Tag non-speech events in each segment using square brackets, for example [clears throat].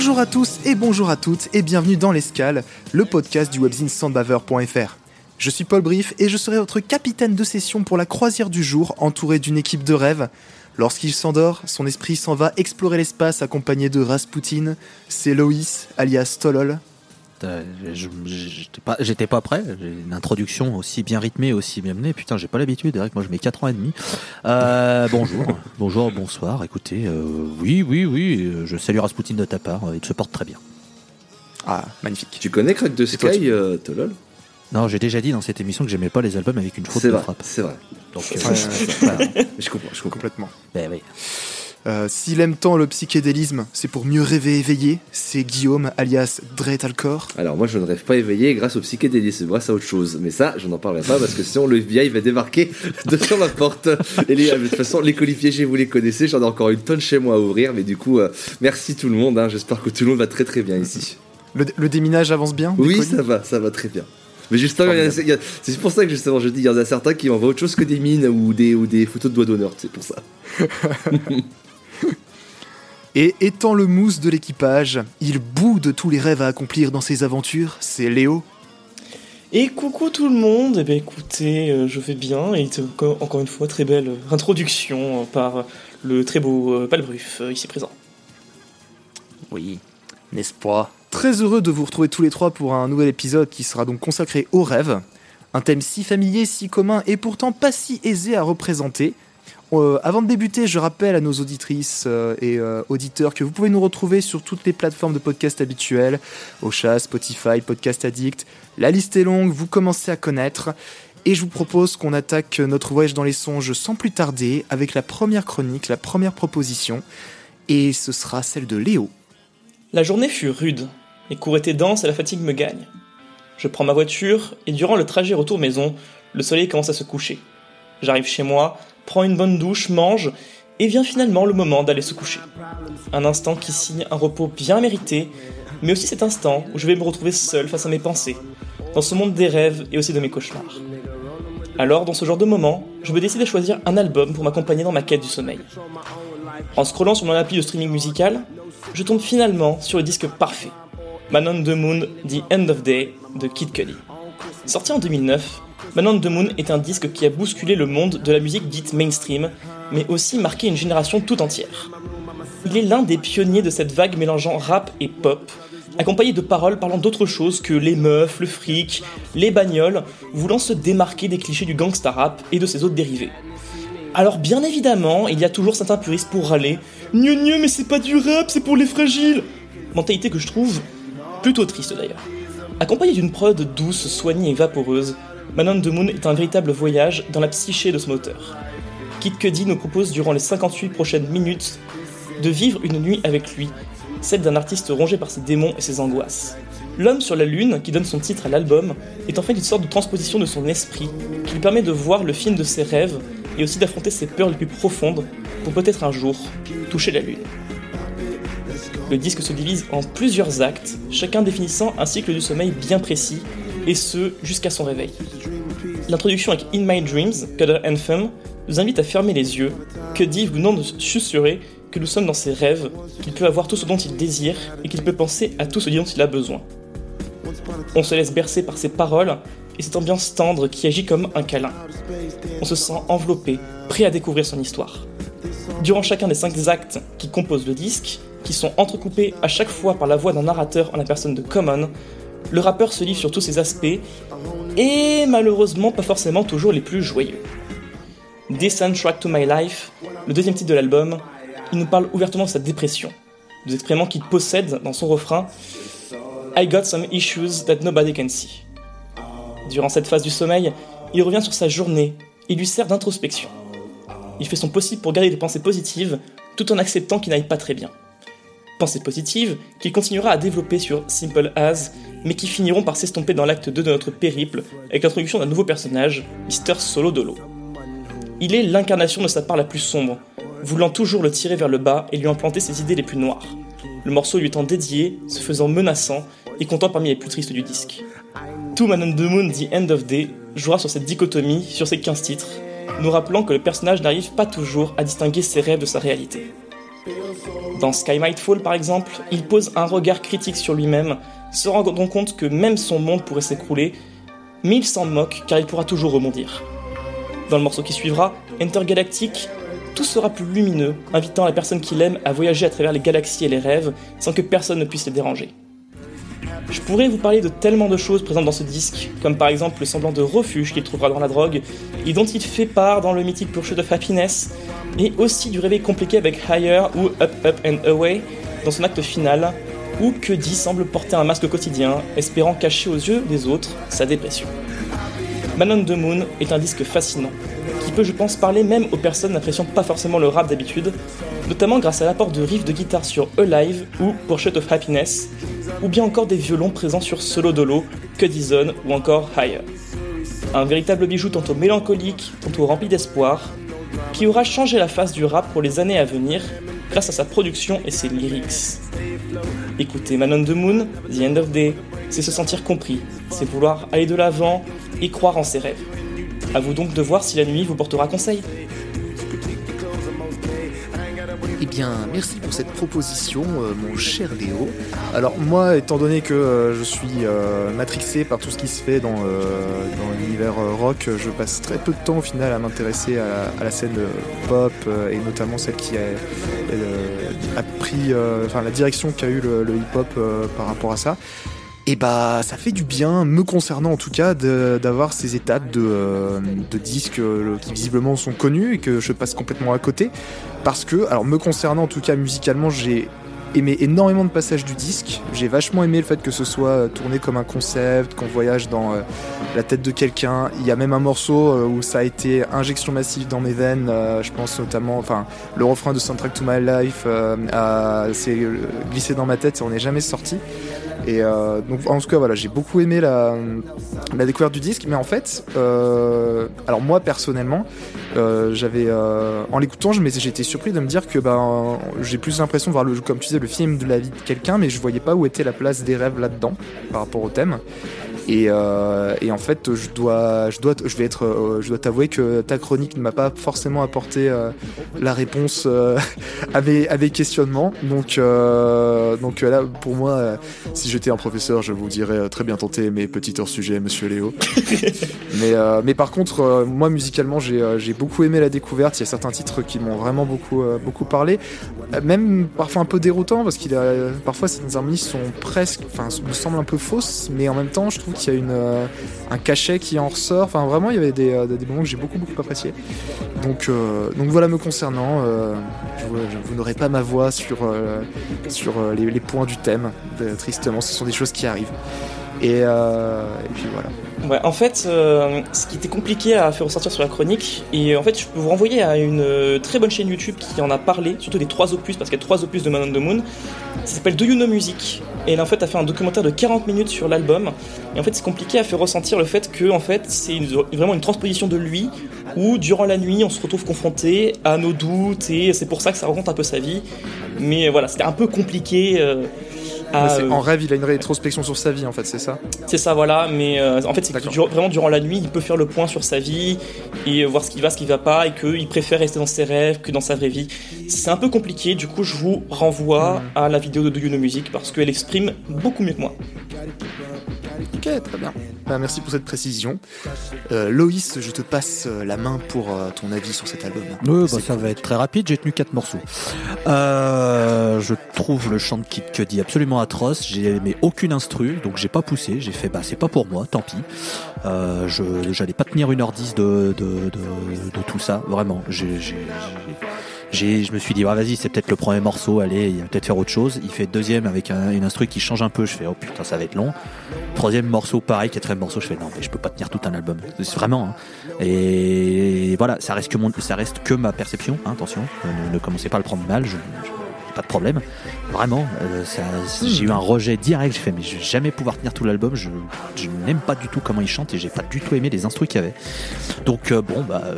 Bonjour à tous et bonjour à toutes et bienvenue dans l'Escale, le podcast du webzine sandbaver.fr. Je suis Paul Brief et je serai votre capitaine de session pour la croisière du jour entouré d'une équipe de rêve. Lorsqu'il s'endort, son esprit s'en va explorer l'espace accompagné de Rasputin, c'est Loïs alias Tolol. J'étais pas, j'étais pas prêt. J'ai une introduction aussi bien rythmée, aussi bien menée. Putain, j'ai pas l'habitude. Eric, moi, je mets 4 ans et demi. Euh, bonjour, bonjour, bonsoir. Écoutez, euh, oui, oui, oui. Je salue Rasputin de ta part. Il se porte très bien. Ah, magnifique. Tu connais Crack de Sky, tu- euh, Tolol? Non, j'ai déjà dit dans cette émission que j'aimais pas les albums avec une faute de vrai, frappe. c'est vrai. Donc, Ouais, euh, ouais, ouais. voilà. Mais je comprends, je comprends. Complètement. Ben oui. Euh, S'il aime tant le psychédélisme, c'est pour mieux rêver éveillé, c'est Guillaume alias Dretalcor. Alors moi je ne rêve pas éveillé grâce au psychédélisme, grâce à autre chose. Mais ça, je n'en parlerai pas parce que sinon le FBI va débarquer devant ma porte. Et les, de toute façon, les colis piégés, vous les connaissez, j'en ai encore une tonne chez moi à ouvrir. Mais du coup, euh, merci tout le monde, hein. j'espère que tout le monde va très très bien ici. Le, le déminage avance bien Oui, ça va, ça va très bien. Mais justement, c'est pour ça que justement je dis, il y en a certains qui envoient autre chose que des mines ou des, ou des photos de doigts d'honneur, c'est pour ça. [laughs] Et étant le mousse de l'équipage, il bout de tous les rêves à accomplir dans ses aventures, c'est Léo. Et coucou tout le monde, eh bien écoutez, euh, je vais bien, et encore, une fois très belle euh, introduction euh, par le très beau euh, Palbruf euh, ici présent. Oui, n'est-ce pas? Très heureux de vous retrouver tous les trois pour un nouvel épisode qui sera donc consacré aux rêves. Un thème si familier, si commun et pourtant pas si aisé à représenter. Euh, avant de débuter, je rappelle à nos auditrices euh, et euh, auditeurs que vous pouvez nous retrouver sur toutes les plateformes de podcast habituelles, Ocha, Spotify, Podcast Addict. La liste est longue, vous commencez à connaître. Et je vous propose qu'on attaque notre voyage dans les songes sans plus tarder avec la première chronique, la première proposition. Et ce sera celle de Léo. La journée fut rude, les cours étaient denses et la fatigue me gagne. Je prends ma voiture, et durant le trajet retour maison, le soleil commence à se coucher. J'arrive chez moi, prends une bonne douche, mange, et vient finalement le moment d'aller se coucher. Un instant qui signe un repos bien mérité, mais aussi cet instant où je vais me retrouver seul face à mes pensées, dans ce monde des rêves et aussi de mes cauchemars. Alors, dans ce genre de moment, je me décide à choisir un album pour m'accompagner dans ma quête du sommeil. En scrollant sur mon appli de streaming musical, je tombe finalement sur le disque parfait, Man on the Moon, The End of Day de Kid Cudi. Sorti en 2009, Man on the Moon est un disque qui a bousculé le monde de la musique dite mainstream, mais aussi marqué une génération tout entière. Il est l'un des pionniers de cette vague mélangeant rap et pop, accompagné de paroles parlant d'autre chose que les meufs, le fric, les bagnoles, voulant se démarquer des clichés du gangsta rap et de ses autres dérivés. Alors bien évidemment, il y a toujours certains puristes pour râler « Gneu gneu, mais c'est pas du rap, c'est pour les fragiles !» Mentalité que je trouve plutôt triste d'ailleurs. Accompagné d'une prod douce, soignée et vaporeuse, Manon de Moon est un véritable voyage dans la psyché de son auteur. Kid Cudi nous propose durant les 58 prochaines minutes de vivre une nuit avec lui, celle d'un artiste rongé par ses démons et ses angoisses. L'homme sur la lune, qui donne son titre à l'album, est en fait une sorte de transposition de son esprit, qui lui permet de voir le film de ses rêves et aussi d'affronter ses peurs les plus profondes pour peut-être un jour toucher la lune. Le disque se divise en plusieurs actes, chacun définissant un cycle du sommeil bien précis, et ce jusqu'à son réveil. L'introduction avec In My Dreams, Cutter Anthem, nous invite à fermer les yeux, que dit venant de susurrer que nous sommes dans ses rêves, qu'il peut avoir tout ce dont il désire et qu'il peut penser à tout ce dont il a besoin. On se laisse bercer par ses paroles et cette ambiance tendre qui agit comme un câlin. On se sent enveloppé, prêt à découvrir son histoire. Durant chacun des cinq actes qui composent le disque, qui sont entrecoupés à chaque fois par la voix d'un narrateur en la personne de Common, le rappeur se livre sur tous ses aspects, et malheureusement pas forcément toujours les plus joyeux. Des Soundtrack to My Life, le deuxième titre de l'album, il nous parle ouvertement de sa dépression, nous exprimant qu'il possède dans son refrain I got some issues that nobody can see. Durant cette phase du sommeil, il revient sur sa journée et lui sert d'introspection. il fait son possible pour garder des pensées positives tout en acceptant qu'il n'aille pas très bien. Pensées positives qu'il continuera à développer sur Simple As, mais qui finiront par s'estomper dans l'acte 2 de notre périple avec l'introduction d'un nouveau personnage, Mr. Solo Dolo. Il est l'incarnation de sa part la plus sombre, voulant toujours le tirer vers le bas et lui implanter ses idées les plus noires. Le morceau lui étant dédié, se faisant menaçant et comptant parmi les plus tristes du disque. Tout Man on the Moon The End of Day jouera sur cette dichotomie, sur ces 15 titres, nous rappelant que le personnage n'arrive pas toujours à distinguer ses rêves de sa réalité. Dans Sky Might Fall par exemple, il pose un regard critique sur lui-même, se rendant compte que même son monde pourrait s'écrouler, mais il s'en moque car il pourra toujours rebondir. Dans le morceau qui suivra, Intergalactic, tout sera plus lumineux, invitant la personne qu'il aime à voyager à travers les galaxies et les rêves sans que personne ne puisse les déranger. Je pourrais vous parler de tellement de choses présentes dans ce disque, comme par exemple le semblant de refuge qu'il trouvera dans la drogue, et dont il fait part dans le mythique Pursuit of Happiness, et aussi du réveil compliqué avec Higher ou Up Up and Away dans son acte final, où Cuddy semble porter un masque quotidien, espérant cacher aux yeux des autres sa dépression. Man on the Moon est un disque fascinant, qui peut je pense parler même aux personnes n'appréciant pas forcément le rap d'habitude, notamment grâce à l'apport de riffs de guitare sur Alive ou Pursuit of Happiness, ou bien encore des violons présents sur Solo Dolo, Cuddy Zone ou encore Higher. Un véritable bijou tantôt mélancolique, tantôt rempli d'espoir, qui aura changé la face du rap pour les années à venir grâce à sa production et ses lyrics. Écouter Man on the Moon, The End of Day, c'est se sentir compris, c'est vouloir aller de l'avant et croire en ses rêves. À vous donc de voir si la nuit vous portera conseil. Eh bien, merci pour cette proposition, euh, mon cher Léo. Alors moi, étant donné que euh, je suis euh, matrixé par tout ce qui se fait dans, l'univers rock, je passe très peu de temps au final à m'intéresser à, la- scène pop et notamment celle qui a, pris, la direction qu'a eu le, hip-hop par rapport à ça. Et bah ça fait du bien, me concernant en tout cas, d'avoir ces étapes de, euh, disques euh, qui visiblement sont connus et que je passe complètement à côté. Parce que, alors me concernant en tout cas musicalement, j'ai aimé énormément de passages du disque. J'ai vachement aimé le fait que ce soit euh, tourné comme un concept, qu'on voyage dans la tête de quelqu'un. Il y a même un morceau où ça a été injection massive dans mes veines. je pense notamment, enfin, le refrain de Soundtrack to My Life s'est glissé dans ma tête et on n'est jamais sorti. Et euh, donc en tout cas voilà, j'ai beaucoup aimé la, découverte du disque, mais en fait, euh, alors moi personnellement, euh, j'avais en l'écoutant, j'étais surpris de me dire que ben j'ai plus l'impression de voir le, comme tu disais, le film de la vie de quelqu'un, mais je voyais pas où était la place des rêves là-dedans par rapport au thème. Et, en fait, je dois, je dois, je vais être, je dois t'avouer que ta chronique ne m'a pas forcément apporté la réponse [laughs] à, mes, à questionnements. Donc, donc là, pour moi, si j'étais un professeur, je vous dirais euh, très bien tenté mes petits hors sujet, Monsieur Léo. [laughs] mais, euh, mais par contre, euh, moi musicalement, j'ai j'ai beaucoup aimé la découverte. Il y a certains titres qui m'ont vraiment beaucoup, beaucoup parlé, même parfois un peu déroutant parce qu'il a parfois certaines harmonies sont presque, enfin, me semblent un peu fausses, mais en même temps, je trouve qu'il y a une, un cachet qui en ressort. Enfin, vraiment, il y avait des, des moments que j'ai beaucoup, beaucoup apprécié. Donc, donc voilà, me concernant, je, vous n'aurez pas ma voix sur, sur les, les points du thème. de- ce sont des choses qui arrivent. Et, euh, puis voilà. En fait, euh, ce qui était compliqué à faire ressortir sur la chronique, et en fait, je peux vous renvoyer à une euh, très bonne chaîne YouTube qui en a parlé, surtout des trois opus, parce qu'il y a trois opus de Man on the Moon. Ça s'appelle Do You Know Music, et elle en fait a fait un documentaire de 40 minutes sur l'album. Et en fait, c'est compliqué à faire ressentir le fait que, en fait, c'est vraiment une transposition de lui, où durant la nuit, on se retrouve confronté à nos doutes, et c'est pour ça que ça raconte un peu sa vie. Mais voilà, c'était un peu compliqué. Euh, en rêve, il a une rétrospection sur sa vie, en fait, c'est ça c'est ça, voilà. Mais euh, en fait, c'est que vraiment durant la nuit, il peut faire le point sur sa vie et voir ce qui va, ce qui va pas, et qu'il préfère rester dans ses rêves que dans sa vraie vie. C'est un peu compliqué. Du coup, je vous renvoie Mhm. à la vidéo de Do You Know Music parce qu'elle exprime beaucoup mieux que moi. Ok, très bien. Bah, merci pour cette précision. Euh, Loïs, je te passe euh, la main pour euh, ton avis sur cet album. Oui, bah, ça va être très rapide. J'ai tenu quatre morceaux. Euh, je trouve le chant de Kid Cudi absolument atroce. J'ai aimé aucune instru, donc j'ai pas poussé. J'ai fait, bah c'est pas pour moi, tant pis. Je j'allais pas tenir une heure dix de de, de, de tout ça, vraiment. J'ai- je me suis dit, ah, vas-y, c'est peut-être le premier morceau, allez, il va peut-être faire autre chose. Il fait deuxième avec un- une instru qui change un peu. Je fais, oh putain, ça va être long. Troisième morceau, pareil, quatrième morceaux, je fais non, mais je peux pas tenir tout un album. C'est vraiment. hein. Et voilà, ça reste que mon, ça reste que ma perception. hein, attention, ne, ne commencez pas à le prendre mal. Je, je- pas de problème. Vraiment, euh, j'ai eu un rejet direct. J'ai fait, mais je vais jamais pouvoir tenir tout l'album. Je, je n'aime pas du tout comment il chante et j'ai pas du tout aimé les instruments qu'il y avait. Donc euh, bon, bah, euh,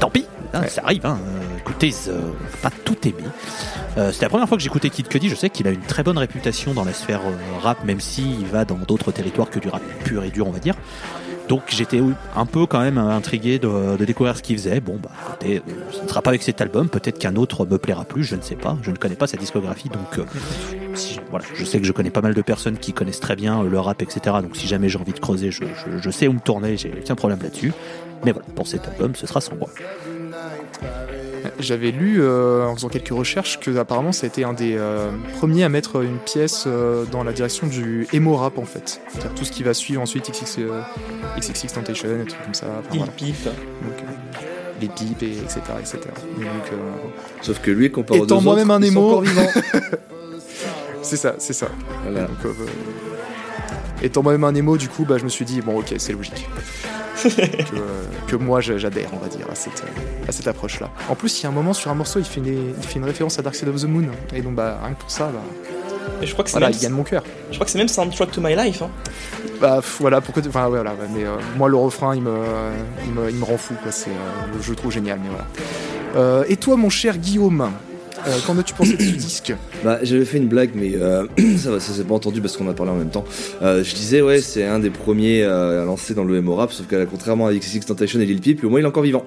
tant pis. hein, Ça arrive. Hein. Euh, Écoutez, euh, peut pas tout aimer. Euh, C'était la première fois que j'écoutais Kid Cudi. Je sais qu'il a une très bonne réputation dans la sphère euh, rap, même s'il va dans d'autres territoires que du rap pur et dur, on va dire. Donc j'étais un peu quand même intrigué de, découvrir ce qu'il faisait. Bon, bah écoutez, euh, ce ne sera pas avec cet album. Peut-être qu'un autre me plaira plus. Je ne sais pas. Je ne connais pas sa discographie, donc euh, si- voilà. Je sais que je connais pas mal de personnes qui connaissent très bien euh, le rap, etc. Donc si jamais j'ai envie de creuser, je, je- je sais où me tourner. J'ai aucun problème là-dessus. Mais voilà, pour cet album, ce sera sans moi. J'avais lu euh, en faisant quelques recherches que apparemment ça a été un des euh, premiers à mettre une pièce euh, dans la direction du emo rap en fait. C'est-à-dire tout ce qui va suivre ensuite XX, euh, XXX Tentation et trucs comme ça. Enfin, Il voilà. pipe. Donc, euh, les pipes et etc. etc. Et donc, euh, Sauf que lui, comparé aux deux Étant moi-même un vivants. [laughs] c'est ça, c'est ça. Voilà. Donc, étant moi-même un émo, du coup, bah, je me suis dit, bon, ok, c'est logique. [laughs] que, euh, que moi, j'adhère, on va dire, à cette, euh, à cette approche-là. En plus, il y a un moment sur un morceau, il fait une, il fait une référence à Dark Side of the Moon. Et donc, bah, rien que pour ça, bah, Et je crois que c'est voilà, même, il gagne mon cœur. je crois que c'est même Soundtrack to My Life. Hein. Bah, voilà, pourquoi. Enfin, ouais, voilà, mais euh, moi, le refrain, il me, il me, il me rend fou, quoi. C'est, euh, je le trouve génial, mais voilà. Euh, et toi, mon cher Guillaume, euh, qu'en as-tu pensé de ce disque Bah, j'avais fait une blague, mais euh, [clears throat] ça ça s'est pas entendu parce qu'on a parlé en même temps. Euh, je disais, ouais, c'est un des premiers euh, à lancer dans le emo rap, sauf qu'à contrairement à XXX Tentation et Lil Peep, au moins il est encore vivant.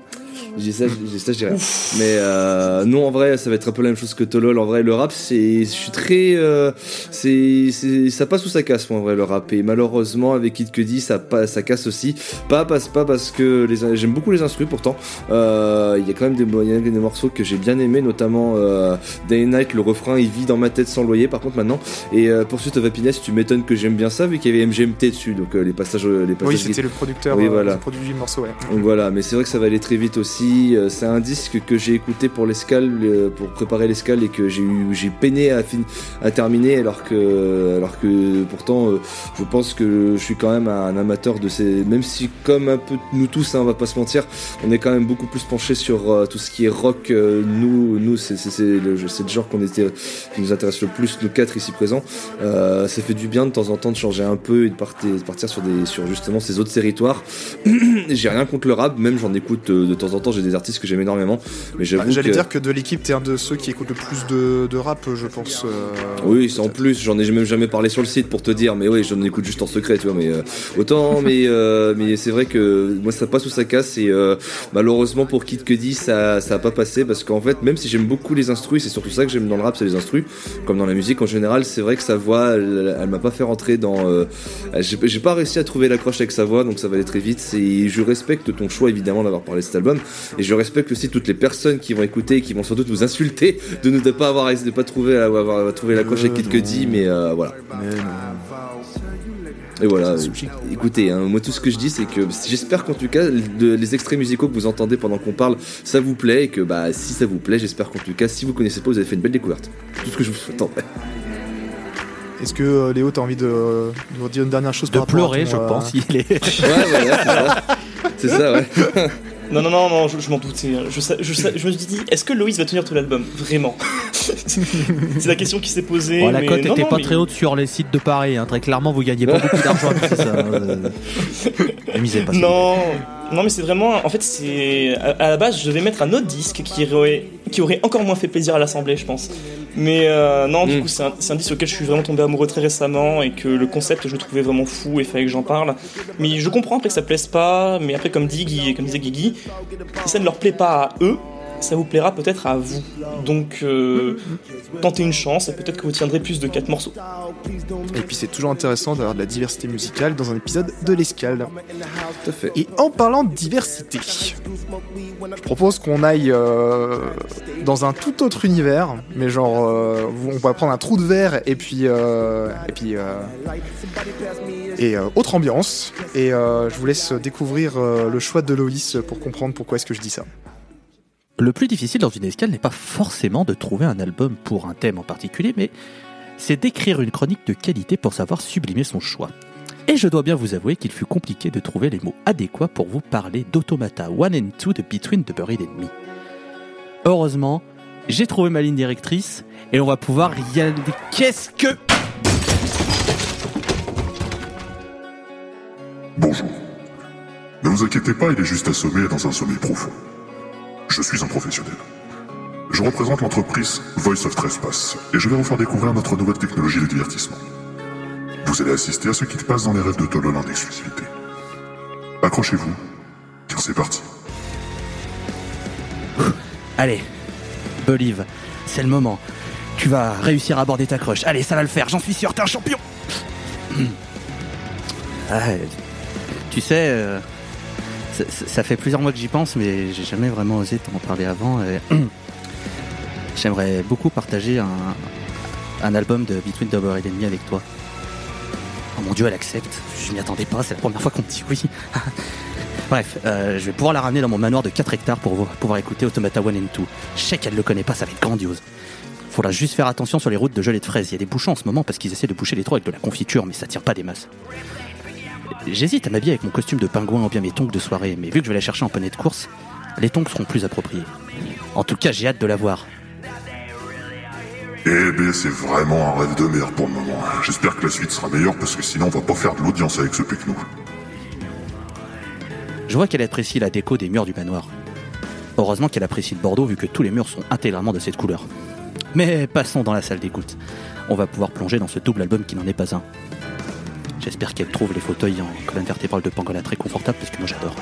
Dis ça, je dis ça, je rien. Mais euh, non, en vrai, ça va être un peu la même chose que Tolol. En vrai, le rap, c'est, je suis très, euh, c'est, c'est, ça passe ou ça casse, moi, en vrai, le rap. Et malheureusement, avec Kid Cudi, ça, pa- ça casse aussi. Pas, passe pas parce que les, j'aime beaucoup les instrus, pourtant. Euh, Il y a quand même des, il y a des morceaux que j'ai bien aimés, notamment euh, Day and Night, le refrain, il vit dans ma tête sans loyer, par contre, maintenant. Et euh, Pursuit of Happiness, tu m'étonnes que j'aime bien ça, vu qu'il y avait MGMT dessus, donc les passages, les passages Oui, c'était le producteur Oui, voilà. qui produit le morceau, ouais. donc voilà, mais c'est vrai que ça va aller très vite aussi. Euh, C'est un disque que j'ai écouté pour l'escale, euh, pour préparer l'escale et que j'ai eu, j'ai peiné à, terminer, alors que, alors que pourtant, euh, je pense que je suis quand même un amateur de ces, même si comme un peu nous tous, hein, on va pas se mentir, on est quand même beaucoup plus penché sur tout ce qui est rock. nous, nous, c'est le, genre qu'on était, qui nous intéresse le plus, nous quatre ici présents. Euh, ça fait du bien de temps en temps de changer un peu et de partir, sur justement ces autres territoires. [clears throat] j'ai rien contre le rap, même j'en écoute de temps en temps, j'ai des artistes que j'aime énormément, mais Bah, J'allais que... dire que de l'équipe, t'es un de ceux qui écoutent le plus de, de rap, je pense. euh, Oui, en plus, j'en ai même jamais parlé sur le site pour te dire, mais oui, j'en écoute juste en secret, tu vois, mais euh, autant, [laughs] mais, euh, mais c'est vrai que moi ça passe ou ça casse, et malheureusement pour Kid Cudi, ça, ça a pas passé, parce qu'en fait, même si j'aime beaucoup les instrus, c'est surtout ça que j'aime dans le rap, c'est les instrus, comme dans la musique en général, c'est vrai que sa voix, elle, elle m'a pas fait rentrer dans. j'ai j'ai pas réussi à trouver l'accroche avec sa voix, donc ça va aller très vite, et je respecte ton choix évidemment d'avoir parlé de cet album, et je respecte aussi toutes les personnes qui vont écouter et qui vont sans doute vous insulter de ne pas avoir de pas trouver avoir, avoir trouvé l'accroche avec Euh, Kid Cudi mais euh, voilà Mais non. et voilà euh, écoutez hein, moi tout ce que je dis c'est que j'espère qu'en tout cas de- les extraits musicaux que vous entendez pendant qu'on parle ça vous plaît et que bah si ça vous plaît j'espère qu'en tout cas si vous connaissez pas vous avez fait une belle découverte tout ce que je vous souhaite en vrai Est-ce que euh, Léo, t'as envie de, de nous dire une dernière chose De par rapport à pleurer, ton, je euh, pense. Il est... ouais voilà c'est ça. [laughs] c'est ça ouais Non, non, non, non, je, je m'en doutais. Je, sa- je, je me suis dit, est-ce que Loïs va tenir tout l'album? Vraiment [laughs] C'est la question qui s'est posée. Bon, la cote non, était non, pas mais- très haute sur les sites de Paris. hein. Très clairement, vous gagnez pas [laughs] beaucoup d'argent avec ça. [laughs] Euh, pas. plaît. Non, non, mais c'est vraiment. En fait, c'est. À, à la base, je devais mettre un autre disque qui aurait, qui aurait encore moins fait plaisir à l'Assemblée, je pense. Mais euh, non, du Mm. coup, c'est un, disque auquel je suis vraiment tombé amoureux très récemment et que le concept, je le trouvais vraiment fou et fallait que j'en parle. Mais je comprends après que ça plaise pas, mais après, comme, dit Guy, comme disait Guigui, si ça ne leur plaît pas à eux, ça vous plaira peut-être à vous. Donc, euh, tentez une chance et peut-être que vous tiendrez plus de 4 morceaux. Et puis c'est toujours intéressant d'avoir de la diversité musicale dans un épisode de l'escale. tout à fait Et en parlant de diversité, je propose qu'on aille euh, dans un tout autre univers, mais genre euh, on va prendre un trou de verre et puis euh, et puis euh, et euh, autre ambiance. Et euh, je vous laisse découvrir euh, le choix de Loïs pour comprendre pourquoi est-ce que je dis ça. Le plus difficile dans une escale n'est pas forcément de trouver un album pour un thème en particulier, mais c'est d'écrire une chronique de qualité pour savoir sublimer son choix. Et je dois bien vous avouer qu'il fut compliqué de trouver les mots adéquats pour vous parler d'Automata 1 and 2 de Between the Buried and Me. Heureusement, j'ai trouvé ma ligne directrice et on va pouvoir y aller. Qu'est-ce que. Bonjour. Ne vous inquiétez pas, il est juste assommé dans un sommeil profond. Je suis un professionnel. Je représente l'entreprise Voice of Trespass et je vais vous faire découvrir notre nouvelle technologie de divertissement. Vous allez assister à ce qui se passe dans les rêves de Tolol en exclusivité. Accrochez-vous, car c'est parti. [laughs] Allez, Believe, c'est le moment. Tu vas réussir à aborder ta crush. Allez, ça va le faire, j'en suis sûr, t'es un champion [clears throat] Ah, Tu sais, euh, ça, fait plusieurs mois que j'y pense, mais j'ai jamais vraiment osé t'en parler avant. [clears throat] J'aimerais beaucoup partager un, album de Between Double et Enemy avec toi. Oh mon dieu, elle accepte. Je m'y attendais pas, c'est la première fois qu'on me dit oui. [laughs] Bref, euh, je vais pouvoir la ramener dans mon manoir de 4 hectares pour vo- pouvoir écouter Automata 1 and 2. Je sais qu'elle le connaît pas, ça va être grandiose. Faudra juste faire attention sur les routes de gelée de fraises. Il y a des bouchons en ce moment parce qu'ils essaient de boucher les trous avec de la confiture, mais ça tire pas des masses. J'hésite à m'habiller avec mon costume de pingouin ou bien mes tongs de soirée, mais vu que je vais la chercher en poney de course, les tongs seront plus appropriés. En tout cas, j'ai hâte de la voir. Eh ben, c'est vraiment un rêve de merde pour le moment. J'espère que la suite sera meilleure parce que sinon on va pas faire de l'audience avec ce nous. Je vois qu'elle apprécie la déco des murs du manoir. Heureusement qu'elle apprécie le Bordeaux vu que tous les murs sont intégralement de cette couleur. Mais passons dans la salle d'écoute. On va pouvoir plonger dans ce double album qui n'en est pas un. J'espère qu'elle trouve les fauteuils en colonne vertébrale de Pangolin très confortable parce que moi j'adore.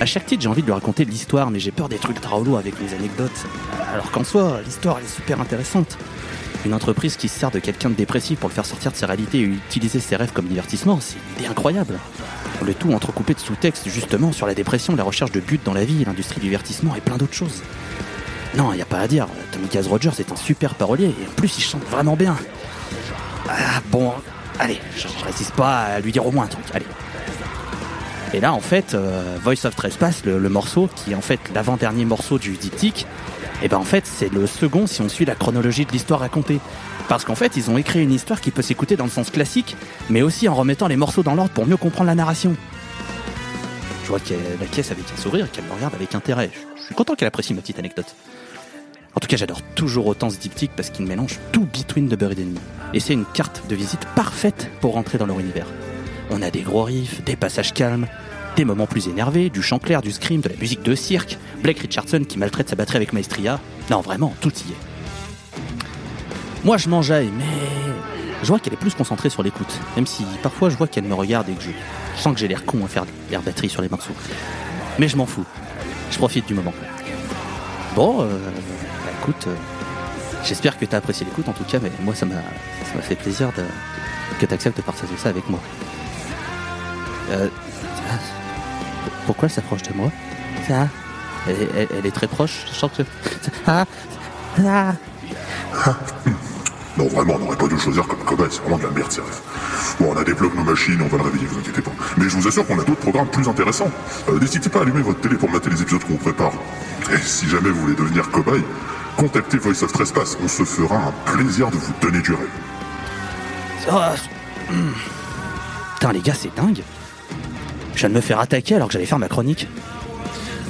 À chaque titre, j'ai envie de lui raconter l'histoire, mais j'ai peur des trucs drôlos avec les anecdotes. Alors qu'en soi, l'histoire est super intéressante. Une entreprise qui se sert de quelqu'un de dépressif pour le faire sortir de sa réalité et utiliser ses rêves comme divertissement, c'est une idée incroyable. Le tout entrecoupé de sous-textes justement sur la dépression, la recherche de but dans la vie, l'industrie du divertissement et plein d'autres choses. Non, y a pas à dire, Tommy Rogers est un super parolier et en plus il chante vraiment bien. Ah bon, allez, je, résiste pas à lui dire au moins un truc, allez. Et là, en fait, euh, Voice of Trespass, le, le morceau, qui est en fait l'avant-dernier morceau du diptyque, et ben en fait, c'est le second si on suit la chronologie de l'histoire racontée. Parce qu'en fait, ils ont écrit une histoire qui peut s'écouter dans le sens classique, mais aussi en remettant les morceaux dans l'ordre pour mieux comprendre la narration. Je vois qu'elle la caisse avec un sourire et qu'elle me regarde avec intérêt. Je suis content qu'elle apprécie ma petite anecdote. En tout cas, j'adore toujours autant ce diptyque parce qu'il mélange tout Between the Buried and Me. Et c'est une carte de visite parfaite pour rentrer dans leur univers. On a des gros riffs, des passages calmes, des moments plus énervés, du chant clair, du scream, de la musique de cirque, Blake Richardson qui maltraite sa batterie avec Maestria. Non, vraiment, tout y est. Moi, je m'enjaille, mais je vois qu'elle est plus concentrée sur l'écoute. Même si parfois je vois qu'elle me regarde et que je, sens que j'ai l'air con à faire l'air batterie sur les morceaux. Mais je m'en fous. Je profite du moment. Bon, euh, euh, j'espère que t'as apprécié l'écoute en tout cas, mais moi ça m'a fait plaisir que t'acceptes de partager ça avec moi. Euh, pourquoi elle s'approche de moi? Ça elle, est- très proche, je sens que... Ah, [laughs] ah. Non, vraiment, on n'aurait pas dû choisir comme cobaye, c'est vraiment de la merde, rêves. Bon, on a débloqué nos machines, on va le réveiller, vous inquiétez pas. Mais je vous assure qu'on a d'autres programmes plus intéressants. Euh, N'hésitez pas à allumer votre télé pour mater les épisodes qu'on prépare. Et si jamais vous voulez devenir cobaye, contactez Voice of Trespass, on se fera un plaisir de vous donner du rêve. Oh, hmm. Putain les gars c'est dingue Je viens de me faire attaquer alors que j'allais faire ma chronique.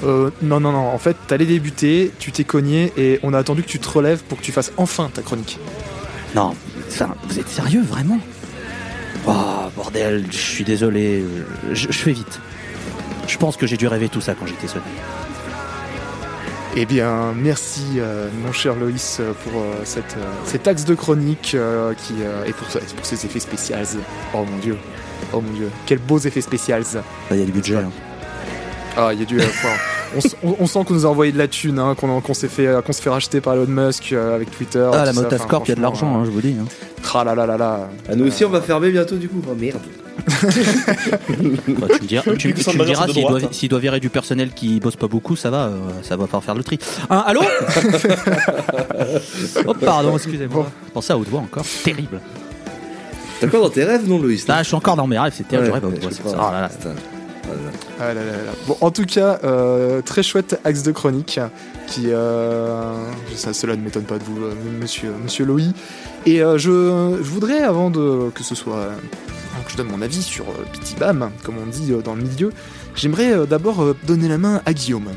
Euh, non, non, non. En fait, t'allais débuter, tu t'es cogné et on a attendu que tu te relèves pour que tu fasses enfin ta chronique. Non, enfin, vous êtes sérieux vraiment? Oh bordel, je suis désolé, je, je fais vite. Je pense que j'ai dû rêver tout ça quand j'étais seul. Eh bien, merci, euh, mon cher Loïs, euh, pour euh, cette, euh, cet axe de chronique qui, et pour, pour ces effets spéciaux. Oh mon dieu. Oh mon dieu. Quels beaux effets spéciaux. Il y a du budget. hein. Ah, il y a du. [laughs] on, sent qu'on nous a envoyé de la thune, hein, qu'on s'est fait, euh, qu'on se fait racheter par Elon Musk euh, avec Twitter. Ah la ça, Motascorp, enfin, il y a de l'argent, hein, je vous dis. hein. euh, Tra la la la la. Ah, nous aussi, on va fermer bientôt, du coup. Oh merde. [laughs] Bah, tu me diras, tu, me diras s'il doit, hein. s'il doit virer du personnel qui bosse pas beaucoup, ça va, euh, ça va pas faire le tri. Hein, allô [laughs] Oh pardon, excusez-moi. Pensez à haute voix encore, terrible. T'es encore dans tes rêves, non, Loïs Là, je suis encore dans mes rêves, c'est terrible, je Ouais, rêve à haute voix. Ah. Bon, en tout cas, euh, très chouette axe de chronique qui, euh, cela ne m'étonne pas de vous, euh, monsieur, monsieur Loï. Et euh, je, voudrais, avant de que ce soit que je donne mon avis sur euh, Bitty Bam, comme on dit dans le milieu, j'aimerais d'abord donner la main à Guillaume.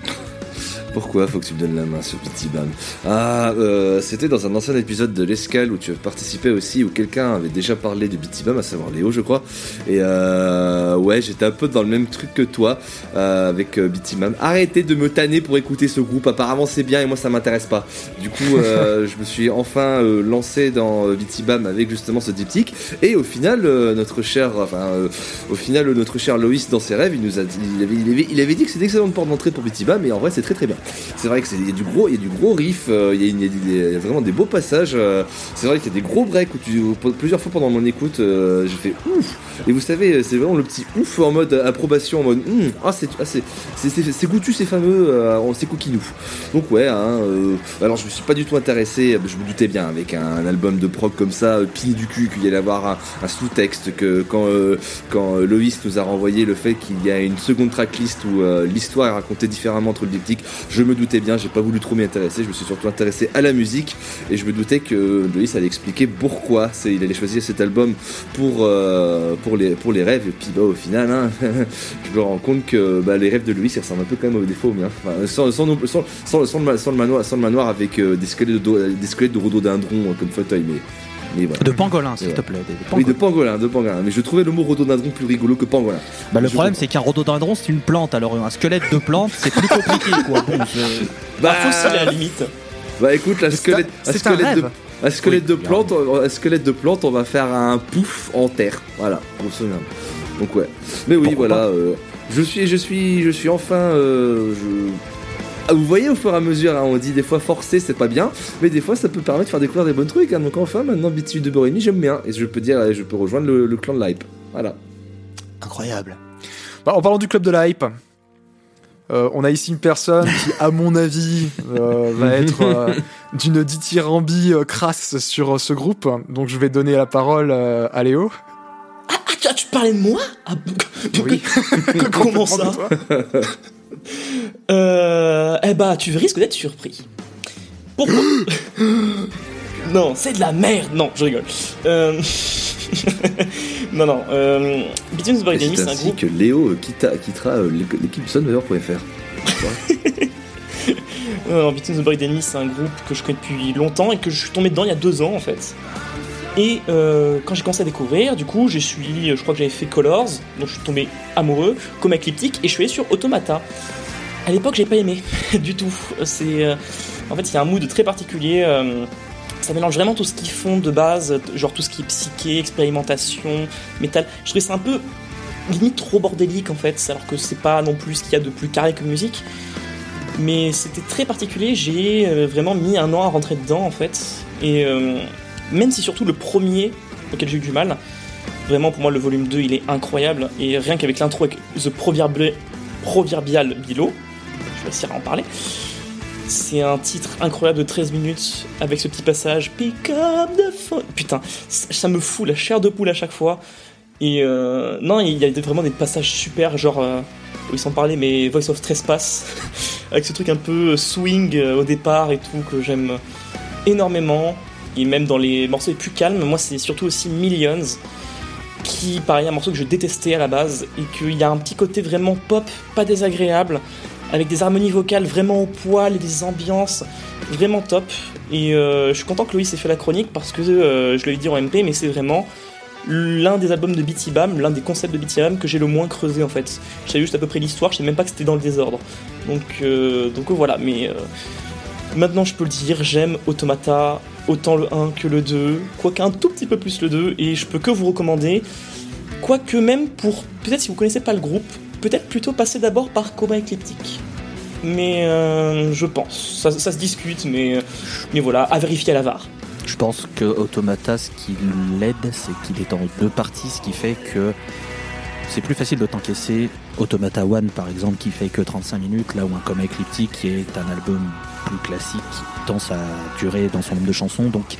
Pourquoi faut que tu me donnes la main sur Petit Bam? Ah, euh, c'était dans un ancien épisode de l'Escale où tu participais aussi, où quelqu'un avait déjà parlé de Bam, à savoir Léo, je crois. Et euh, ouais, j'étais un peu dans le même truc que toi euh, avec Bitty Bam. Arrêtez de me tanner pour écouter ce groupe. Apparemment, c'est bien et moi, ça m'intéresse pas. Du coup, [laughs] je me suis enfin lancé dans Bitty Bam avec justement ce diptyque. Et au final, notre cher, enfin, euh, au final, notre cher Loïs, dans ses rêves, il nous a dit, il avait, il avait, il avait dit que c'était une excellente porte d'entrée pour Bitty Bam, mais en vrai, c'est très très bien. C'est vrai que c'est- il y a du gros, y a du gros riff, euh, il y, a vraiment des beaux passages. euh, c'est vrai qu'il y a des gros breaks où plusieurs fois pendant mon écoute, euh, j'ai fait ouf. Et vous savez, c'est vraiment le petit ouf en mode approbation, en mode Hum, ah c'est ah, c'est fameux, c'est cookinou. Donc ouais, hein, alors je me suis pas du tout intéressé, je me doutais bien avec un, album de prog comme ça, pilier du cul, qu'il y allait avoir un, sous-texte, que quand quand nous a renvoyé le fait qu'il y a une seconde tracklist où l'histoire est racontée différemment entre le diptyque, je me doutais bien, j'ai pas voulu trop m'y intéresser, je me suis surtout intéressé à la musique et je me doutais que Loïs allait expliquer pourquoi il allait choisir cet album pour, euh, pour, les, rêves. Et puis bah, au final, hein, [laughs] je me rends compte que bah, les rêves de Loïs ressemblent un peu quand même aux défauts. Enfin, sans, le, manoir, avec euh, des, squelettes de, des rhododendron euh, comme fauteuil, mais, mais voilà. De pangolin, s'il te plaît. des- des Oui, de pangolin, de pangolin. Mais je trouvais le mot rhododendron plus rigolo que pangolin. Bah, le je problème, c'est qu'un rhododendron, c'est une plante. Alors, un squelette de plante, c'est plus compliqué, quoi. Bon, [laughs] je- Bah, fossile à la limite. Bah écoute, la squelette, un- un squelette de, rêve. un squelette Oui, de bien. plante, un squelette de plante, on va faire un pouf en terre. Voilà, grosso modo. Donc ouais. Mais oui, Pourquoi voilà. euh, je suis, je suis, je suis enfin. euh, je... Ah, vous voyez au fur et à mesure, hein, on dit des fois forcer c'est pas bien, mais des fois ça peut permettre de faire découvrir des bons trucs. hein. donc enfin maintenant BTU de Borimi j'aime bien et je peux dire, je peux rejoindre le, le clan de l'hype. Voilà. Incroyable. Bah, en parlant du club de la hype, euh, on a ici une personne qui, à mon avis, euh, va [laughs] être euh, d'une dithyrambi euh, crasse sur euh, ce groupe. Donc je vais donner la parole euh, à Léo. Ah, tu, tu parlais de moi? Ah, Oui. [laughs] Comment ça? Euh, eh bah, tu risques d'être surpris. Pourquoi [gasps] Non, c'est de la merde. Non, je rigole. Euh... [laughs] non, non. Euh... Between Enemy, c'est un ainsi groupe. que Léo euh, quitta, quittera euh, l'équipe sunweather.fr. [laughs] Non, non, Between the Enemy, c'est un groupe que je connais depuis longtemps et que je suis tombé dedans il y a deux ans en fait. Et euh, quand j'ai commencé à découvrir, du coup, je suis, je crois que j'avais fait Colors, donc je suis tombé amoureux, comme Ecliptic, et je suis allé sur Automata. À l'époque, j'ai pas aimé [laughs] du tout. C'est, euh, en fait, il y a un mood très particulier. euh, ça mélange vraiment tout ce qu'ils font de base, genre tout ce qui est psyché, expérimentation, métal. Je trouvais ça un peu limite trop bordélique en fait, alors que c'est pas non plus ce qu'il y a de plus carré comme musique. Mais c'était très particulier, j'ai euh, vraiment mis un an à rentrer dedans en fait. Et euh, même si surtout le premier auquel j'ai eu du mal, vraiment pour moi le volume 2 il est incroyable. Et rien qu'avec l'intro avec The Proverbi- Proverbial Bilo, je vais réussir à en parler. C'est un titre incroyable de 13 minutes avec ce petit passage Pick up the phone. Putain, ça me fout la chair de poule à chaque fois. Et euh, non, il y a vraiment des passages super, genre, euh, ils s'en mais Voice of Trespass, [laughs] avec ce truc un peu swing euh, au départ et tout, que j'aime énormément. Et même dans les morceaux les plus calmes, moi c'est surtout aussi Millions, qui, pareil, un morceau que je détestais à la base, et qu'il y a un petit côté vraiment pop, pas désagréable, avec des harmonies vocales vraiment au poil et des ambiances vraiment top. Et euh, je suis content que Loïs ait fait la chronique parce que euh, je l'avais dit en MP, mais c'est vraiment l'un des albums de Beatty Bam, l'un des concepts de Beatty Bam que j'ai le moins creusé en fait. Je savais juste à peu près l'histoire, je savais même pas que c'était dans le désordre. Donc, euh, donc voilà, mais euh, maintenant je peux le dire, j'aime Automata, autant le 1 que le 2, quoique un tout petit peu plus le 2, et je peux que vous recommander. Quoique même pour, peut-être si vous connaissez pas le groupe, peut-être plutôt passer d'abord par Coma Ecliptic. Mais euh, je pense, ça, se discute, mais, mais voilà, à vérifier à la VAR. Je pense que Automata, ce qui l'aide, c'est qu'il est en deux parties, ce qui fait que c'est plus facile de t'encaisser Automata One, par exemple, qui fait que 35 minutes, là où un comme Ecliptic, qui est un album classique dans sa durée, dans son nombre de chansons. Donc,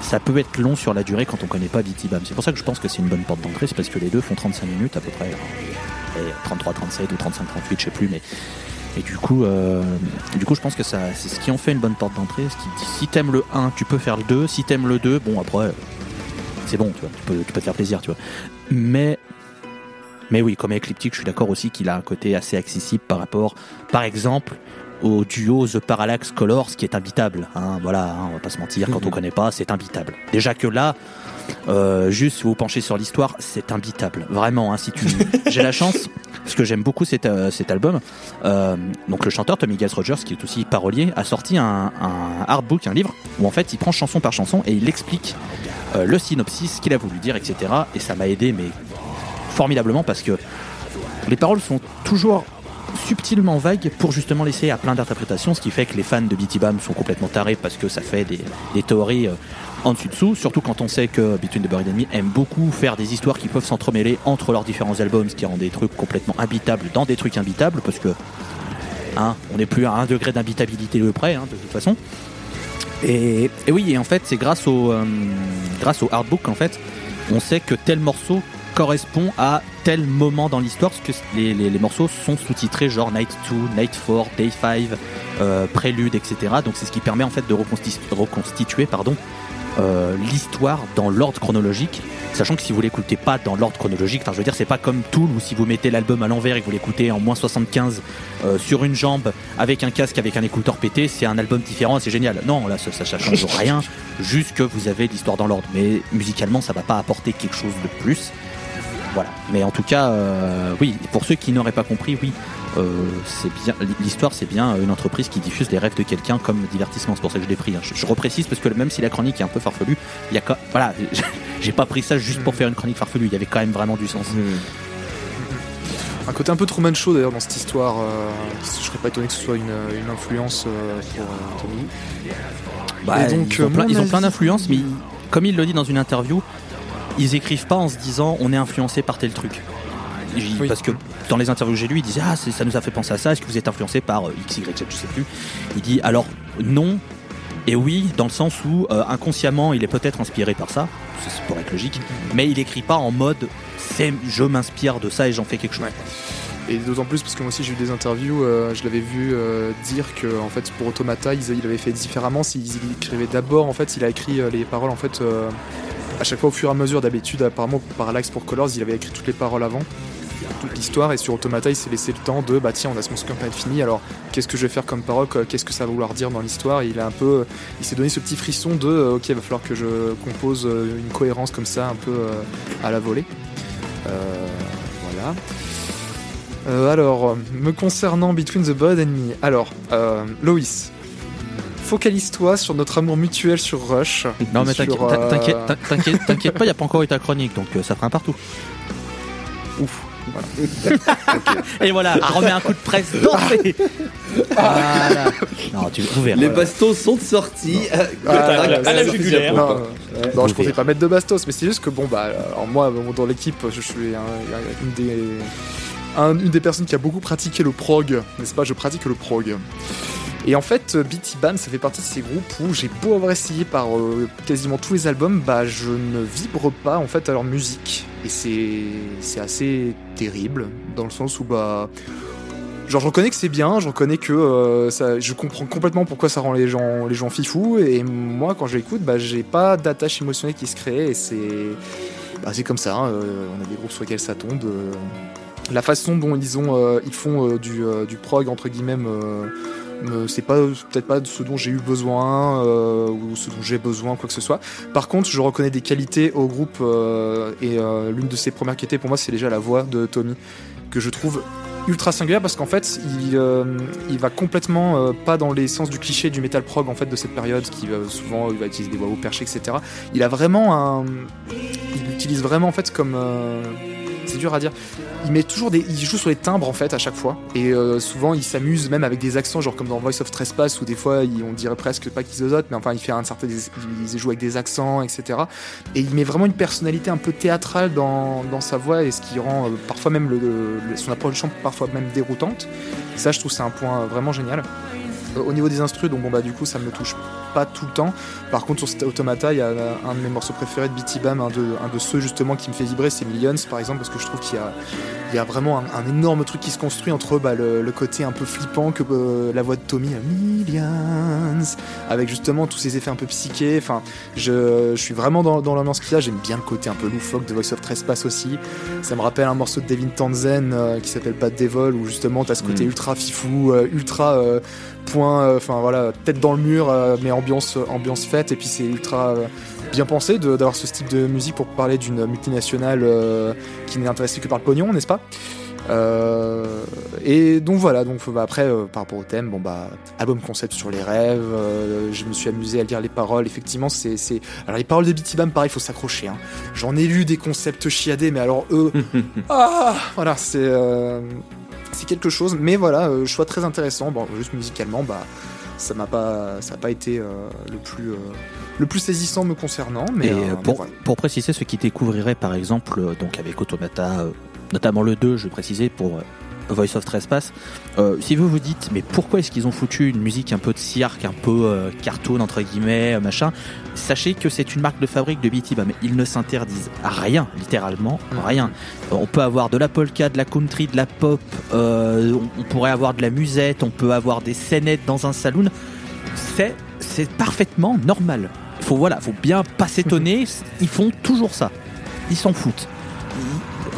ça peut être long sur la durée quand on connaît pas Bam. C'est pour ça que je pense que c'est une bonne porte d'entrée, c'est parce que les deux font 35 minutes à peu près. Et 33, 37 ou 35, 38, je sais plus, mais. Et du coup, euh, du coup, je pense que ça, c'est ce qui en fait une bonne porte d'entrée. Qui si t'aimes le 1, tu peux faire le 2. Si t'aimes le 2, bon après, c'est bon, tu vois, tu peux, tu peux te faire plaisir, tu vois. Mais mais oui, comme Ecliptic, je suis d'accord aussi qu'il a un côté assez accessible par rapport, par exemple, au duo The Parallax Colors, qui est imbitable. Hein, voilà, hein, on va pas se mentir, quand on connaît pas, c'est imbitable. Déjà que là, euh, juste si vous penchez sur l'histoire, c'est imbitable. Vraiment, hein, si tu, [laughs] j'ai la chance, parce que j'aime beaucoup cet, euh, cet album. Euh, donc le chanteur Tommy Giles Rogers, qui est aussi parolier, a sorti un, un artbook, un livre, où en fait il prend chanson par chanson et il explique le synopsis, ce qu'il a voulu dire, etc. Et ça m'a aidé, mais formidablement parce que les paroles sont toujours subtilement vagues pour justement laisser à plein d'interprétations, ce qui fait que les fans de BT Bam sont complètement tarés parce que ça fait des, théories euh, en dessus dessous, surtout quand on sait que Between the Buried Enemy aime beaucoup faire des histoires qui peuvent s'entremêler entre leurs différents albums, ce qui rend des trucs complètement imbitables dans des trucs imbitables parce que hein, on n'est plus à un degré d'imbitabilité de près hein, de toute façon. Et, oui, et en fait, c'est grâce au euh, grâce au artbook en fait, on sait que tel morceau correspond à tel moment dans l'histoire, parce que les, les- les morceaux sont sous-titrés genre Night 2, Night 4, Day 5, euh, Prélude, etc. Donc c'est ce qui permet en fait de reconsti- reconstituer pardon, euh, l'histoire dans l'ordre chronologique, sachant que si vous l'écoutez pas dans l'ordre chronologique, enfin je veux dire c'est pas comme Tool où si vous mettez l'album à l'envers et que vous l'écoutez en moins 75 euh, sur une jambe avec un casque avec un écouteur pété, c'est un album différent, c'est génial. Non, là ça, ça, ça change rien, [laughs] juste que vous avez l'histoire dans l'ordre, mais musicalement ça va pas apporter quelque chose de plus. Voilà. Mais en tout cas, euh, oui, pour ceux qui n'auraient pas compris, oui, euh, c'est bien. L'histoire, c'est bien une entreprise qui diffuse les rêves de quelqu'un comme divertissement. C'est pour ça que je l'ai pris. hein. Je, je reprécise parce que même si la chronique est un peu farfelue, il y a quand- voilà, j'ai [laughs] pas pris ça juste pour faire une chronique farfelue. Il y avait quand même vraiment du sens. Un côté un peu Truman Show d'ailleurs dans cette histoire. euh, je serais pas étonné que ce soit une, une influence euh, pour euh, Tommy. Bah, donc, ils ont plein, avis- plein d'influences, mais comme il le dit dans une interview, ils écrivent pas en se disant on est influencé par tel truc. Oui. Parce que dans les interviews que j'ai lues, il disait ah ça nous a fait penser à ça. Est-ce que vous êtes influencé par euh, X, Y, Z, je sais plus. Il dit alors non et oui dans le sens où euh, inconsciemment il est peut-être inspiré par ça, ça, pourrait être logique, mais il écrit pas en mode c'est je m'inspire de ça et j'en fais quelque chose. Et d'autant plus parce que moi aussi j'ai eu des interviews, euh, je l'avais vu euh, dire que en fait pour Automata il avait fait différemment. S'il il écrivait d'abord, en fait il a écrit les paroles en fait à chaque fois au fur et à mesure. D'habitude apparemment pour Parallax pour Colors il avait écrit toutes les paroles avant toute l'histoire et sur Automata il s'est laissé le temps de bah tiens on a ce être fini alors qu'est-ce que je vais faire comme parole quoi, qu'est-ce que ça va vouloir dire dans l'histoire il a un peu il s'est donné ce petit frisson de euh, ok il va falloir que je compose euh, une cohérence comme ça un peu euh, à la volée. Euh, voilà. Euh, alors, euh, me concernant Between the Bird and Me, alors, euh, Loïs, focalise-toi sur notre amour mutuel sur Rush. Non mais t'inquiète, euh, pas, il y a pas encore eu ta chronique donc euh, ça fera un partout. Ouf. [laughs] Et voilà, remets un coup de presse dansé. Voilà. Non, tu. Les bastons sont sortis. euh, Ah, à la- à jugulaire. Non, Ouais. non, je Vous comptais verrez. pas mettre de bastos, mais c'est juste que bon, bah, alors moi, dans l'équipe, je suis un- un- une des. un- une des personnes qui a beaucoup pratiqué le prog, n'est-ce pas? Je pratique le prog. Et en fait, BT Bam, ça fait partie de ces groupes où j'ai beau avoir essayé par euh, quasiment tous les albums, bah je ne vibre pas en fait à leur musique. Et c'est assez terrible dans le sens où bah genre je reconnais que c'est bien, je reconnais que euh, ça, je comprends complètement pourquoi ça rend les gens les gens fifous. Et moi quand je l'écoute, bah j'ai pas d'attache émotionnelle qui se crée et c'est bah, c'est comme ça. euh, on a des groupes sur lesquels ça tombe. euh. la façon dont ils ont euh, ils font euh, du, euh, du prog entre guillemets me- me- c'est pas peut-être pas ce dont j'ai eu besoin euh, ou ce dont j'ai besoin quoi que ce soit. Par contre je reconnais des qualités au groupe euh, et euh, l'une de ses premières qualités pour moi c'est déjà la voix de Tommy que je trouve ultra singulière parce qu'en fait il, euh, il va complètement euh, pas dans les sens du cliché du metal prog en fait de cette période qui souvent il va utiliser des voix perchées etc il a vraiment un il utilise vraiment en fait comme euh, c'est dur à dire. Il met toujours des il joue sur les timbres en fait à chaque fois. Et euh, souvent il s'amuse même avec des accents genre comme dans Voice of Trespass où des fois on dirait presque pas qu'il zozote mais enfin il fait un certain il joue avec des accents etc et il met vraiment une personnalité un peu théâtrale dans, dans sa voix et ce qui rend euh, parfois même le, son approche parfois même déroutante. Ça je trouve c'est un point vraiment génial au niveau des instrus donc bon bah du coup ça me touche pas tout le temps par contre sur cet Automata il y a euh, un de mes morceaux préférés de BT Bam un de, un de ceux justement qui me fait vibrer c'est Millions par exemple parce que je trouve qu'il y a il y a vraiment un, un énorme truc qui se construit entre bah, le, le côté un peu flippant que euh, la voix de Tommy euh, Millions avec justement tous ces effets un peu psychés. Enfin, je, je suis vraiment dans, dans l'ambiance qu'il y a. J'aime bien le côté un peu loufoque de Voice of Trespass aussi. Ça me rappelle un morceau de Devin euh, qui s'appelle Pas Devil où justement t'as ce côté Mm. ultra fifou, euh, ultra euh, point, euh, enfin voilà, tête dans le mur, euh, mais ambiance, ambiance faite. Et puis c'est ultra euh, bien pensé d'avoir ce style de musique pour parler d'une multinationale euh, qui n'est intéressée que par le pognon, n'est-ce pas? Euh, et donc voilà, donc bah, après euh, par rapport au thème, bon bah album concept sur les rêves, euh, je me suis amusé à lire les paroles. Effectivement, c'est c'est alors les paroles de Bitty Bam, pareil, faut s'accrocher. Hein. J'en ai lu des concepts chiadés, mais alors eux, [laughs] ah voilà, c'est euh, c'est quelque chose. Mais voilà, euh, choix très intéressant. Bon, juste musicalement, bah ça m'a pas ça a pas été euh, le plus euh, le plus saisissant me concernant, mais, Et euh, mais pour, voilà. pour préciser, ceux qui découvriraient par exemple, donc avec Automata, notamment le 2, je vais préciser pour Voice of Trespass, euh, si vous vous dites, mais pourquoi est-ce qu'ils ont foutu une musique un peu de cirque, un peu euh, cartoon entre guillemets, euh, machin, sachez que c'est une marque de fabrique de BT mais ils ne s'interdisent à rien, littéralement, Mhm. rien. On peut avoir de la polka, de la country, de la pop, euh, on, on pourrait avoir de la musette, on peut avoir des scénettes dans un saloon. C'est c'est parfaitement normal. Faut voilà, faut bien pas s'étonner. Ils font toujours ça. Ils s'en foutent.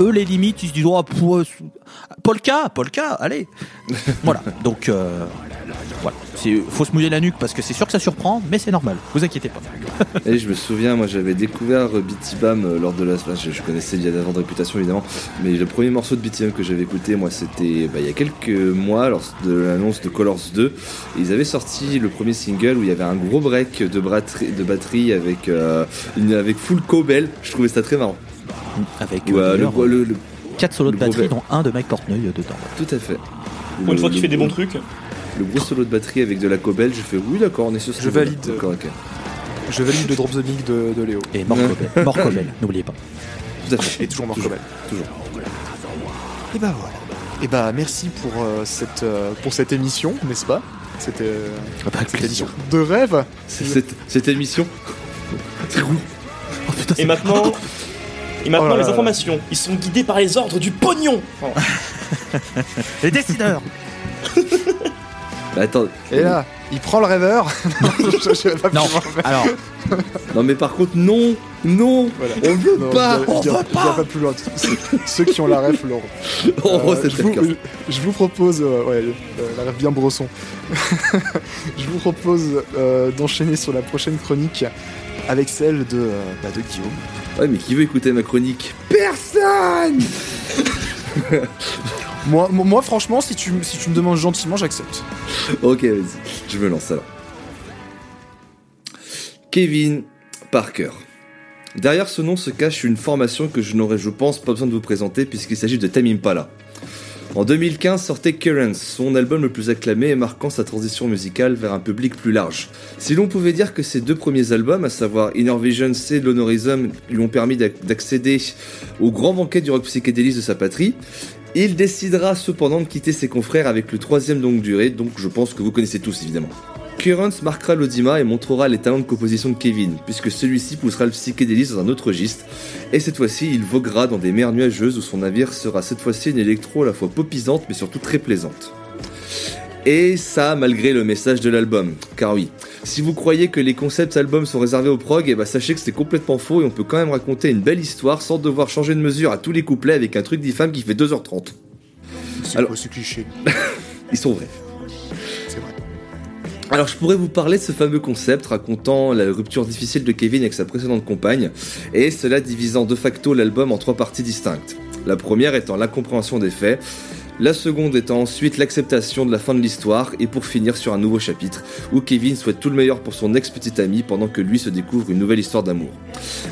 Eux les limites, ils se disent oh, pour, polka, polka, allez. voilà. Donc euh, voilà, C'est- faut se mouiller la nuque parce que c'est sûr que ça surprend, mais c'est normal. Vous inquiétez pas. [laughs] Et je me souviens, moi j'avais découvert euh, Beatty Bam euh, lors de la. enfin, je, je connaissais il y a d'avant de réputation évidemment, mais le premier morceau de Beatty Bam que j'avais écouté, moi c'était bah, il y a quelques mois lors de l'annonce de Colors 2. Et ils avaient sorti le premier single où il y avait un gros break de, batterie, de batterie avec, euh, une, avec full cobel. Je trouvais ça très marrant. Avec Ou, euh, euh, le, d'ailleurs, le- le- quatre solos de batterie, dont un de Mike Portnoy euh, dedans. tout à fait. Pour une fois qu'il fait des bons trucs. Le gros solo de batterie avec de la cobel, j'ai fait oui d'accord, on est sur ce Je valide. Je valide le Drop the Mic de, de Léo. Et Mort Cobel, Mort Cobel, [laughs] n'oubliez pas. Tout à fait. Et toujours Marc Toujours. Cobel. Toujours. Et bah voilà. Et bah merci pour euh, cette euh, pour cette émission, n'est-ce pas? C'était euh, Ah bah, cette émission de rêve. C'est- Cette, cette émission? [laughs] Oh, putain, Et c'est- maintenant, et maintenant Oh là les là. informations. Ils sont guidés par les ordres du pognon. [laughs] Les décideurs Bah, Attends. Et là, il prend le rêveur. [laughs] Je- je vais pas Non, alors, Non mais par contre non, non, Voilà. on veut Non, pas. je je dirais- je dirais pas plus loin. Ceux- Ceux qui ont la ref l'auront. [laughs] Oh, Euh, c'est je, vous, très classe. je vous propose, euh, ouais, euh, la rêve bien brosson. je vous propose euh, d'enchaîner sur la prochaine chronique avec celle de, euh, bah, de Guillaume. Ouais mais qui veut écouter ma chronique Personne. [laughs] Moi, moi, franchement, si tu, si tu me demandes gentiment, j'accepte. Ok vas-y, je me lance alors. Kevin Parker. Derrière ce nom se cache une formation que je n'aurais, je pense, pas besoin de vous présenter puisqu'il s'agit de Tame Impala. En 2015 sortait Currents, son album le plus acclamé et marquant sa transition musicale vers un public plus large. Si l'on pouvait dire que ces deux premiers albums, à savoir Inner Visions et L'Honorism, lui ont permis d'ac- d'accéder au grand banquet du rock psychédéliste de sa patrie, il décidera cependant de quitter ses confrères avec le troisième longue durée, donc je pense que vous connaissez tous évidemment. Currents marquera l'Audima et montrera les talents de composition de Kevin, puisque celui-ci poussera le psychédélisme dans un autre registre, et cette fois-ci il voguera dans des mers nuageuses où son navire sera cette fois-ci une électro à la fois popisante mais surtout très plaisante. Et ça malgré le message de l'album, car oui, si vous croyez que les concepts albums sont réservés au prog, et bah sachez que c'est complètement faux et on peut quand même raconter une belle histoire sans devoir changer de mesure à tous les couplets avec un truc d'IFAM qui fait 2h30. C'est Alors- quoi ce cliché? [laughs] Ils sont vrais. Alors je pourrais vous parler de ce fameux concept racontant la rupture difficile de Kevin avec sa précédente compagne, et cela divisant de facto l'album en trois parties distinctes. La première étant l'incompréhension des faits, la seconde étant ensuite l'acceptation de la fin de l'histoire, et pour finir sur un nouveau chapitre, où Kevin souhaite tout le meilleur pour son ex-petite amie pendant que lui se découvre une nouvelle histoire d'amour.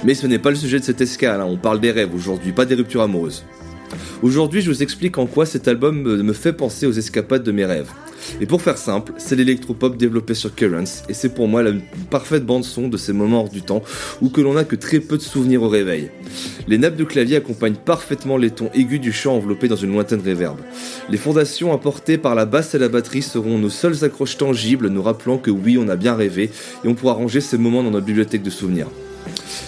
Mais ce n'est pas le sujet de cette escale, hein, on parle des rêves aujourd'hui, pas des ruptures amoureuses. Aujourd'hui, je vous explique en quoi cet album me fait penser aux escapades de mes rêves. Et pour faire simple, c'est l'électropop développé sur Currents, et c'est pour moi la parfaite bande-son de ces moments hors du temps où que l'on n'a que très peu de souvenirs au réveil. Les nappes de clavier accompagnent parfaitement les tons aigus du chant enveloppés dans une lointaine réverbe. Les fondations apportées par la basse et la batterie seront nos seules accroches tangibles, nous rappelant que oui, on a bien rêvé, et on pourra ranger ces moments dans notre bibliothèque de souvenirs.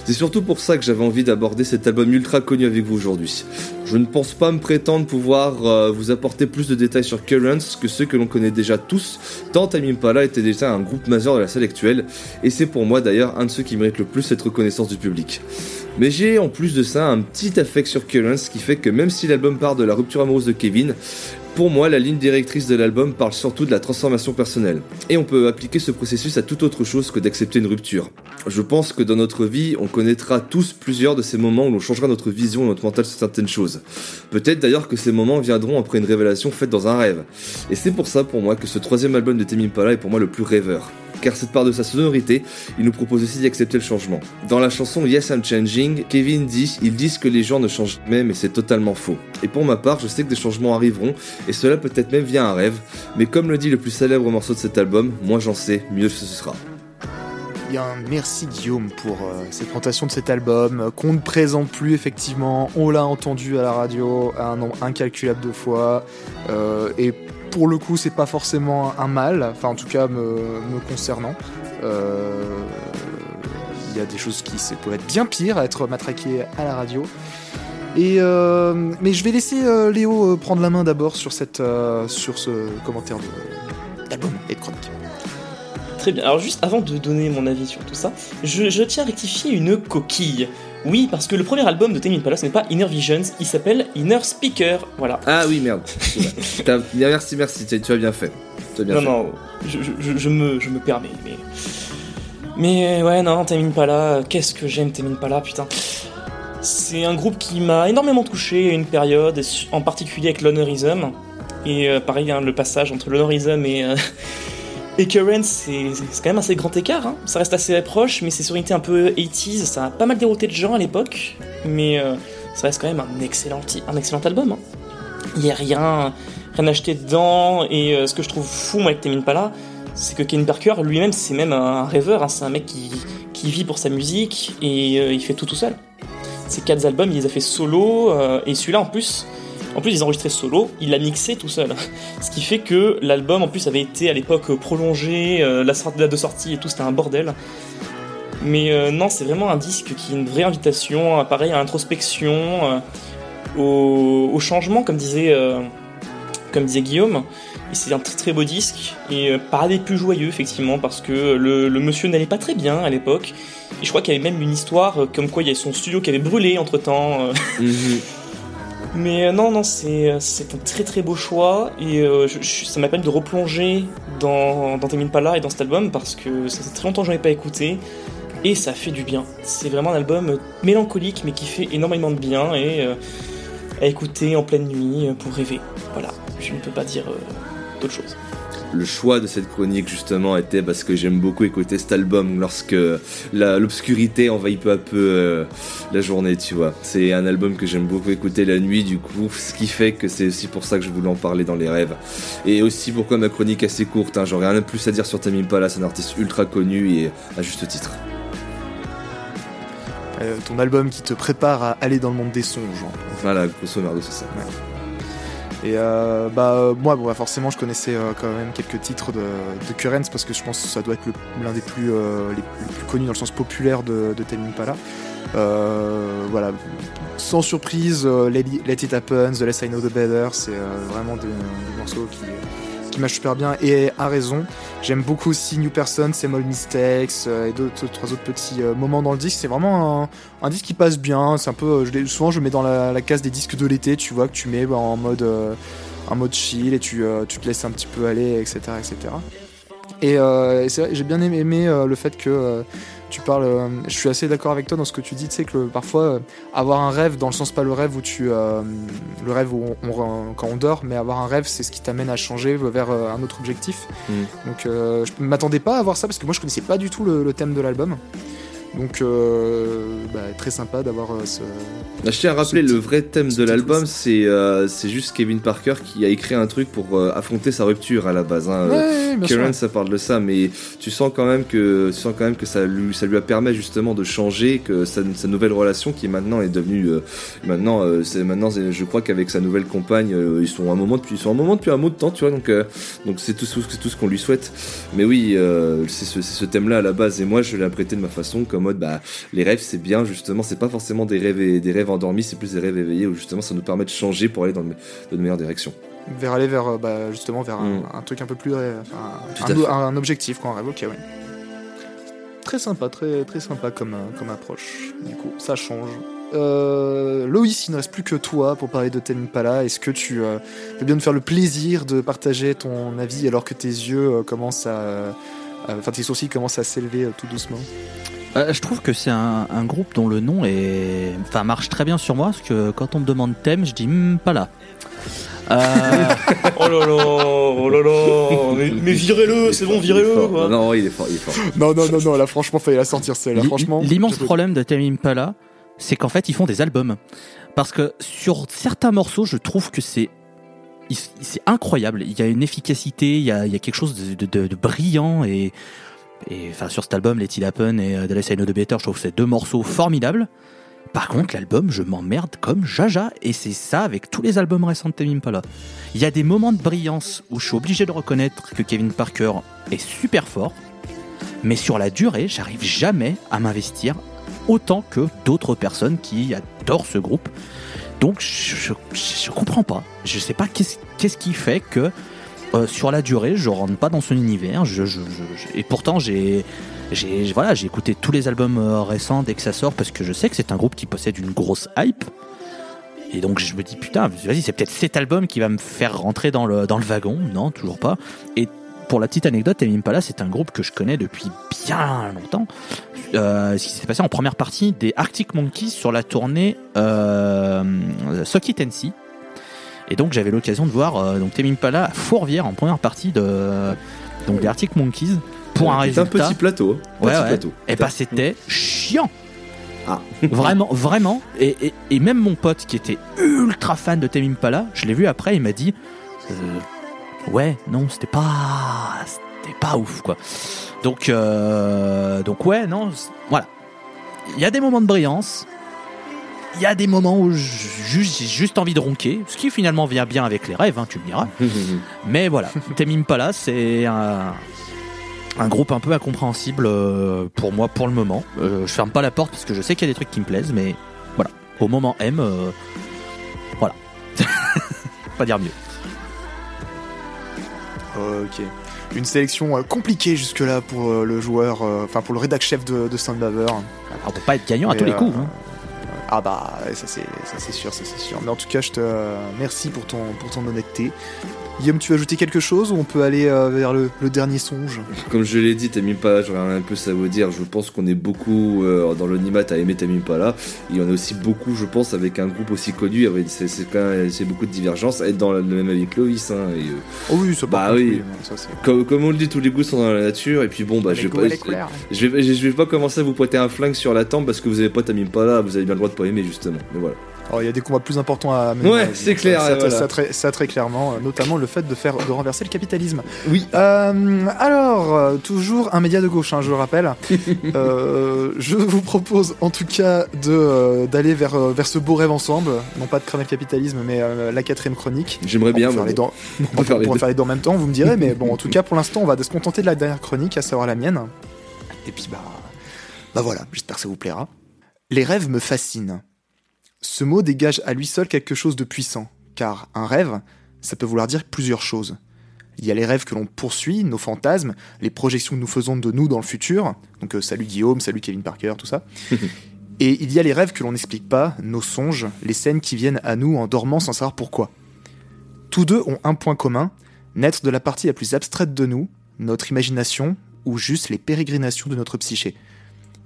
C'est surtout pour ça que j'avais envie d'aborder cet album ultra connu avec vous aujourd'hui. Je ne pense pas me prétendre pouvoir euh, vous apporter plus de détails sur Currents que ceux que l'on connaît déjà tous, tant Time Impala était déjà un groupe majeur de la scène actuelle, et c'est pour moi d'ailleurs un de ceux qui mérite le plus cette reconnaissance du public. Mais j'ai en plus de ça un petit affect sur Currents qui fait que même si l'album part de la rupture amoureuse de Kevin, pour moi, la ligne directrice de l'album parle surtout de la transformation personnelle. Et on peut appliquer ce processus à toute autre chose que d'accepter une rupture. Je pense que dans notre vie, on connaîtra tous plusieurs de ces moments où l'on changera notre vision et notre mental sur certaines choses. Peut-être d'ailleurs que ces moments viendront après une révélation faite dans un rêve. Et c'est pour ça pour moi que ce troisième album de Tame Impala est pour moi le plus rêveur car cette part de sa sonorité, il nous propose aussi d'accepter le changement. Dans la chanson Yes I'm Changing, Kevin dit Ils disent que les gens ne changent jamais, mais c'est totalement faux. Et pour ma part, je sais que des changements arriveront, et cela peut-être même via un rêve, mais comme le dit le plus célèbre morceau de cet album, moi j'en sais, mieux ce sera. Bien, merci Guillaume pour euh, cette présentation de cet album euh, qu'on ne présente plus effectivement. On l'a entendu à la radio un nombre incalculable de fois euh, pour le coup, c'est pas forcément un mal, enfin en tout cas me, concernant. Euh, il y a des choses qui peuvent être bien pires à être matraquées à la radio. Et euh, mais je vais laisser euh, Léo prendre la main d'abord sur, ce commentaire d'album et de chronique. Très bien. Alors juste avant de donner mon avis sur tout ça, je tiens à rectifier une coquille. Oui, parce que le premier album de Tame Impala, ce n'est pas Inner Visions, il s'appelle Inner Speaker. Voilà. Ah oui, merde. [laughs] merci, merci, tu as bien fait. non, non, je, me, je me permets, mais. Mais ouais, non, Tame Impala, qu'est-ce que j'aime Tame Impala, putain. C'est un groupe qui m'a énormément touché à une période, en particulier avec l'Honorism. Et euh, pareil, hein, le passage entre l'Honorism et, euh, et Current, c'est quand même assez grand écart. Hein. Ça reste assez proche, mais c'est sur un peu 80s. Ça a pas mal dérouté de gens à l'époque, mais euh, ça reste quand même un excellent, un excellent album. Hein. Il n'y a rien, rien acheté dedans, et euh, ce que je trouve fou, moi, avec Temin Pala, c'est que Ken Parker, lui-même, c'est même un rêveur. Hein. C'est un mec qui, qui, vit pour sa musique, et euh, il fait tout tout seul. Ces quatre albums, il les a fait solo, et celui-là, en plus, en plus, ils enregistré solo, il l'a mixé tout seul. Ce qui fait que l'album, en plus, avait été à l'époque prolongé, euh, la date de sortie et tout, c'était un bordel. Mais euh, non, c'est vraiment un disque qui est une vraie invitation, pareil, à l'introspection, euh, au, changement, comme disait, comme disait Guillaume. C'est un très très beau disque, et pas des plus joyeux, effectivement, parce que le, monsieur n'allait pas très bien à l'époque. Et je crois qu'il y avait même une histoire comme quoi il y avait son studio qui avait brûlé entre temps. Mhm. Mais euh, non, non, euh, c'est un très très beau choix et euh, ça m'a permis de replonger dans, dans Pala et dans cet album parce que ça fait très longtemps que j'en ai pas écouté et ça fait du bien. C'est vraiment un album mélancolique mais qui fait énormément de bien et à écouter en pleine nuit pour rêver. Voilà, je ne peux pas dire d'autre chose le choix de cette chronique justement était parce que j'aime beaucoup écouter cet album lorsque l'obscurité envahit peu à peu euh, la journée, tu vois. C'est un album que j'aime beaucoup écouter la nuit, du coup, ce qui fait que c'est aussi pour ça que je voulais en parler dans les rêves. Et aussi pourquoi ma chronique est assez courte, hein. j'aurais rien de plus à dire sur Tamim Pala, c'est un artiste ultra connu et à juste titre. Euh, ton album qui te prépare à aller dans le monde des songes. Voilà, grosso modo, c'est ça. Et euh, bah moi bon, bah, forcément je connaissais euh, quand même quelques titres de, Currents parce que je pense que ça doit être l'un des plus, euh, connus dans le sens populaire de, de Tame Impala. voilà, sans surprise, Let, It Happen, The Less I Know The Better, c'est vraiment des, morceaux qui, qui marchent super bien et a raison. J'aime beaucoup aussi New Person, Small Mistakes et d'autres trois autres petits moments dans le disque. C'est vraiment un, disque qui passe bien. C'est un peu, je, souvent je mets dans la, case des disques de l'été, tu vois, que tu mets en mode en mode chill et tu, tu, te laisses un petit peu aller, etc., etc. Et j'ai bien aimé, le fait que tu parles. Euh, je suis assez d'accord avec toi dans ce que tu dis. Tu sais que parfois euh, avoir un rêve, dans le sens pas le rêve où tu, euh, le rêve où on, quand on dort, mais avoir un rêve, c'est ce qui t'amène à changer vers un autre objectif. Mm. Donc je m'attendais pas à voir ça parce que moi je connaissais pas du tout le thème de l'album. Donc, euh, bah, très sympa d'avoir euh, ce. Bah, je tiens à rappeler, le vrai thème de l'album, c'est euh, c'est juste Kevin Parker qui a écrit un truc pour affronter sa rupture à la base. Hein. Karen, ça parle de ça, mais tu sens quand même que, tu sens quand même que ça, lui, ça lui a permis justement de changer, que sa, sa nouvelle relation qui maintenant est devenue. maintenant, c'est maintenant je crois qu'avec sa nouvelle compagne, ils, sont un moment depuis, ils sont un moment depuis un mot de temps, tu vois, donc donc c'est tout, tout, ce qu'on lui souhaite. Mais oui, c'est ce, ce thème-là à la base, et moi je l'ai prêté de ma façon, comme mode bah les rêves c'est bien justement, c'est pas forcément des rêves et, des rêves endormis, c'est plus des rêves éveillés où justement ça nous permet de changer pour aller dans, de meilleures directions. Vers aller vers euh, bah, justement vers un, mm. truc un peu plus enfin, un, objectif quoi, un rêve. Ok, ouais. Très sympa, très très sympa comme comme approche. Du coup, ça change. Euh, Loïs, il ne reste plus que toi pour parler de Tame Impala. Est-ce que tu euh, veux bien nous faire le plaisir de partager ton avis alors que tes yeux euh, commencent à. Enfin, tes sourcils commencent à s'élever tout doucement? Je trouve que c'est un, groupe dont le nom est, enfin, marche très bien sur moi parce que quand on me demande thème, je dis hmm, pas là. [laughs] oh là là, oh là là, mais, virez-le, c'est bon, virez-le. Non, il est fort, il est fort. Non, non, non, non, là, franchement, fallait la sortir celle-là. Franchement, l'immense problème de Tame Impala, c'est qu'en fait ils font des albums. Parce que sur certains morceaux, je trouve que c'est c'est incroyable. Il y a une efficacité, il y a, il y a quelque chose de, de, de, brillant et, et enfin sur cet album, Let It Happen et The Less I Know The Better, je trouve c'est deux morceaux formidables. Par contre, l'album, je m'emmerde comme Jaja, et c'est ça avec tous les albums récents de Tame Impala. Il y a des moments de brillance où je suis obligé de reconnaître que Kevin Parker est super fort, mais sur la durée, j'arrive jamais à m'investir autant que d'autres personnes qui adorent ce groupe. Donc je, je, comprends pas. Je sais pas qu'est-ce qui fait que euh, sur la durée, je rentre pas dans son univers. Et pourtant, j'ai voilà, j'ai écouté tous les albums euh, récents dès que ça sort parce que je sais que c'est un groupe qui possède une grosse hype. Et donc je me dis putain, vas-y, c'est peut-être cet album qui va me faire rentrer dans le, dans le wagon. Non, toujours pas. Et pour la petite anecdote, Tame Impala, c'est un groupe que je connais depuis bien longtemps. Euh, ce qui s'est passé en première partie des Arctic Monkeys sur la tournée euh, Socky. Et donc j'avais l'occasion de voir euh, donc Tame Impala à Fourvière en première partie de donc des Arctic Monkeys pour un résultat. un petit plateau. Hein. ouais, plateau. Et bah c'était chiant. Ah. [laughs] vraiment, vraiment. Et, et, même mon pote qui était ultra fan de Tame Impala, je l'ai vu après, il m'a dit euh, ouais, non, c'était pas, c'était pas ouf, quoi. Donc, euh, donc ouais, non, voilà. Il y a des moments de brillance. Il y a des moments où j'ai juste envie de ronquer, ce qui finalement vient bien avec les rêves, hein, tu me diras. [laughs] Mais voilà, Temim Pala, c'est un, un, groupe un peu incompréhensible euh, pour moi pour le moment. Euh, je ferme pas la porte parce que je sais qu'il y a des trucs qui me plaisent, mais voilà, au moment M, voilà. [laughs] pas dire mieux. Ok. Une sélection euh, compliquée jusque-là pour euh, le joueur, euh, enfin pour le rédac chef de, de Soundbaver. On peut pas être gagnant à tous les coups. Hein. Ah bah ça c'est sûr, ça c'est sûr. Mais en tout cas, je te merci pour ton pour ton honnêteté. Guillaume, tu veux ajouter quelque chose ou on peut aller euh, vers le, dernier songe Comme je l'ai dit, Tamim Pala, j'aurais un peu ça vous dire. Je pense qu'on est beaucoup euh, dans l'animat à aimer Tamim Pala. Il y en a aussi beaucoup, je pense, avec un groupe aussi connu. C'est quand même c'est beaucoup de divergences. Être dans le même avec Clovis. Hein, et, euh, oh oui, ça bah oui. comme, comme, on le dit, tous les goûts sont dans la nature. Et puis bon, bah, je vais, pas, je, vais, je vais pas commencer à vous pointer un flingue sur la tempe parce que vous avez pas Tamim Pala. Vous avez bien le droit de pas aimer justement. Mais voilà. Oh, il y a des combats plus importants à mener. Ouais, c'est clair. Ça, très, très, clairement, notamment le fait de faire de renverser le capitalisme. Oui. Euh, alors, toujours un média de gauche, hein, je le rappelle. [laughs] Euh, je vous propose en tout cas de euh, d'aller vers vers ce beau rêve ensemble, non pas de cramer le capitalisme, mais la quatrième chronique. J'aimerais bien. Faire les dents. On, va faire, les deux en même temps, vous me direz, mais bon, en [laughs] tout cas, pour l'instant, on va se contenter de la dernière chronique, à savoir la mienne. Et puis bah, bah voilà, j'espère que ça vous plaira. Les rêves me fascinent. Ce mot dégage à lui seul quelque chose de puissant, car un rêve, ça peut vouloir dire plusieurs choses. Il y a les rêves que l'on poursuit, nos fantasmes, les projections que nous faisons de nous dans le futur, donc euh, salut Guillaume, salut Kevin Parker, tout ça. [laughs] Et il y a les rêves que l'on n'explique pas, nos songes, les scènes qui viennent à nous en dormant sans savoir pourquoi. Tous deux ont un point commun, naître de la partie la plus abstraite de nous, notre imagination, ou juste les pérégrinations de notre psyché.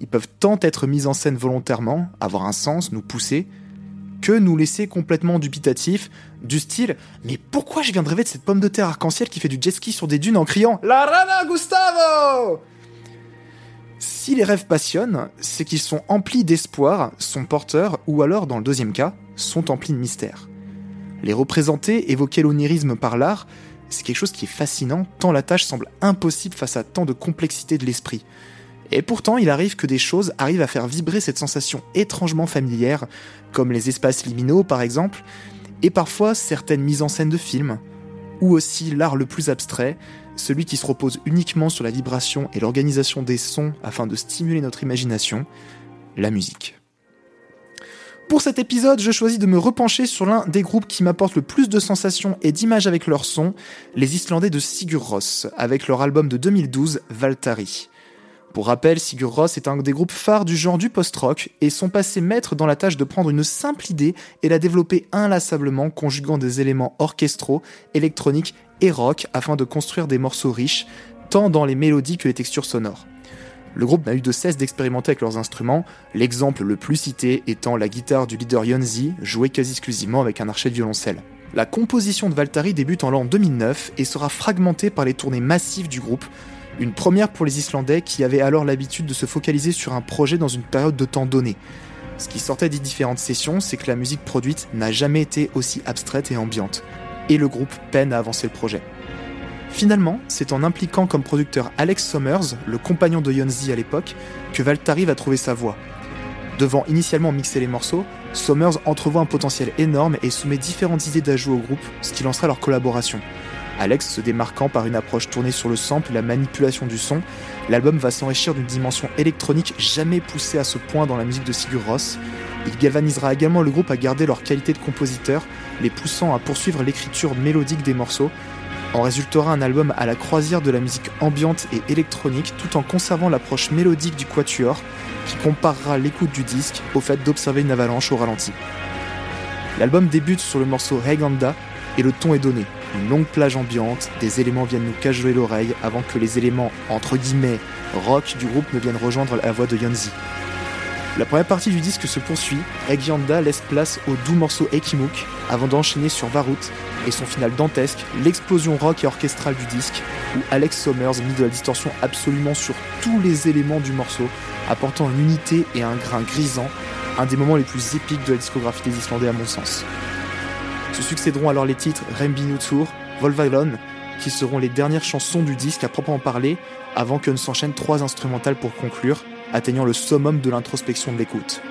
Ils peuvent tant être mis en scène volontairement, avoir un sens, nous pousser, que nous laisser complètement dubitatifs, du style Mais pourquoi je viens de rêver de cette pomme de terre arc-en-ciel qui fait du jet ski sur des dunes en criant La rana Gustavo Si les rêves passionnent, c'est qu'ils sont emplis d'espoir, sont porteurs, ou alors, dans le deuxième cas, sont emplis de mystère. Les représenter, évoquer l'onirisme par l'art, c'est quelque chose qui est fascinant, tant la tâche semble impossible face à tant de complexité de l'esprit. Et pourtant, il arrive que des choses arrivent à faire vibrer cette sensation étrangement familière, comme les espaces liminaux par exemple, et parfois certaines mises en scène de films, ou aussi l'art le plus abstrait, celui qui se repose uniquement sur la vibration et l'organisation des sons afin de stimuler notre imagination, la musique. Pour cet épisode, je choisis de me repencher sur l'un des groupes qui m'apporte le plus de sensations et d'images avec leur son, les Islandais de Sigur Rós, avec leur album de 2012, Valtari. Pour rappel, Sigur Rós est un des groupes phares du genre du post-rock et sont passés maîtres dans la tâche de prendre une simple idée et la développer inlassablement, conjuguant des éléments orchestraux, électroniques et rock afin de construire des morceaux riches, tant dans les mélodies que les textures sonores. Le groupe n'a eu de cesse d'expérimenter avec leurs instruments, l'exemple le plus cité étant la guitare du leader Yonzi, jouée quasi exclusivement avec un archet de violoncelle. La composition de Valtari débute en l'an 2009 et sera fragmentée par les tournées massives du groupe, une première pour les Islandais qui avaient alors l'habitude de se focaliser sur un projet dans une période de temps donnée. Ce qui sortait des différentes sessions, c'est que la musique produite n'a jamais été aussi abstraite et ambiante, et le groupe peine à avancer le projet. Finalement, c'est en impliquant comme producteur Alex Sommers, le compagnon de Yonzi à l'époque, que Valtari va trouver sa voix. Devant initialement mixer les morceaux, Sommers entrevoit un potentiel énorme et soumet différentes idées d'ajout au groupe, ce qui lancera leur collaboration. Alex se démarquant par une approche tournée sur le sample et la manipulation du son, l'album va s'enrichir d'une dimension électronique jamais poussée à ce point dans la musique de Sigur Rós. Il galvanisera également le groupe à garder leur qualité de compositeur, les poussant à poursuivre l'écriture mélodique des morceaux, en résultera un album à la croisière de la musique ambiante et électronique tout en conservant l'approche mélodique du quatuor qui comparera l'écoute du disque au fait d'observer une avalanche au ralenti. L'album débute sur le morceau Reganda et le ton est donné. Une longue plage ambiante, des éléments viennent nous cajoler l'oreille avant que les éléments entre guillemets rock du groupe ne viennent rejoindre la voix de Yonzi. La première partie du disque se poursuit,Egyanda laisse place au doux morceau Ekimuk avant d'enchaîner sur Varut et son final dantesque, l'explosion rock et orchestrale du disque, où Alex Sommers mit de la distorsion absolument sur tous les éléments du morceau, apportant une unité et un grain grisant, un des moments les plus épiques de la discographie des Islandais à mon sens. Se succéderont alors les titres Rembi Nutur, Volvalon, qui seront les dernières chansons du disque à proprement parler, avant que ne s'enchaînent trois instrumentales pour conclure, atteignant le summum de l'introspection de l'écoute.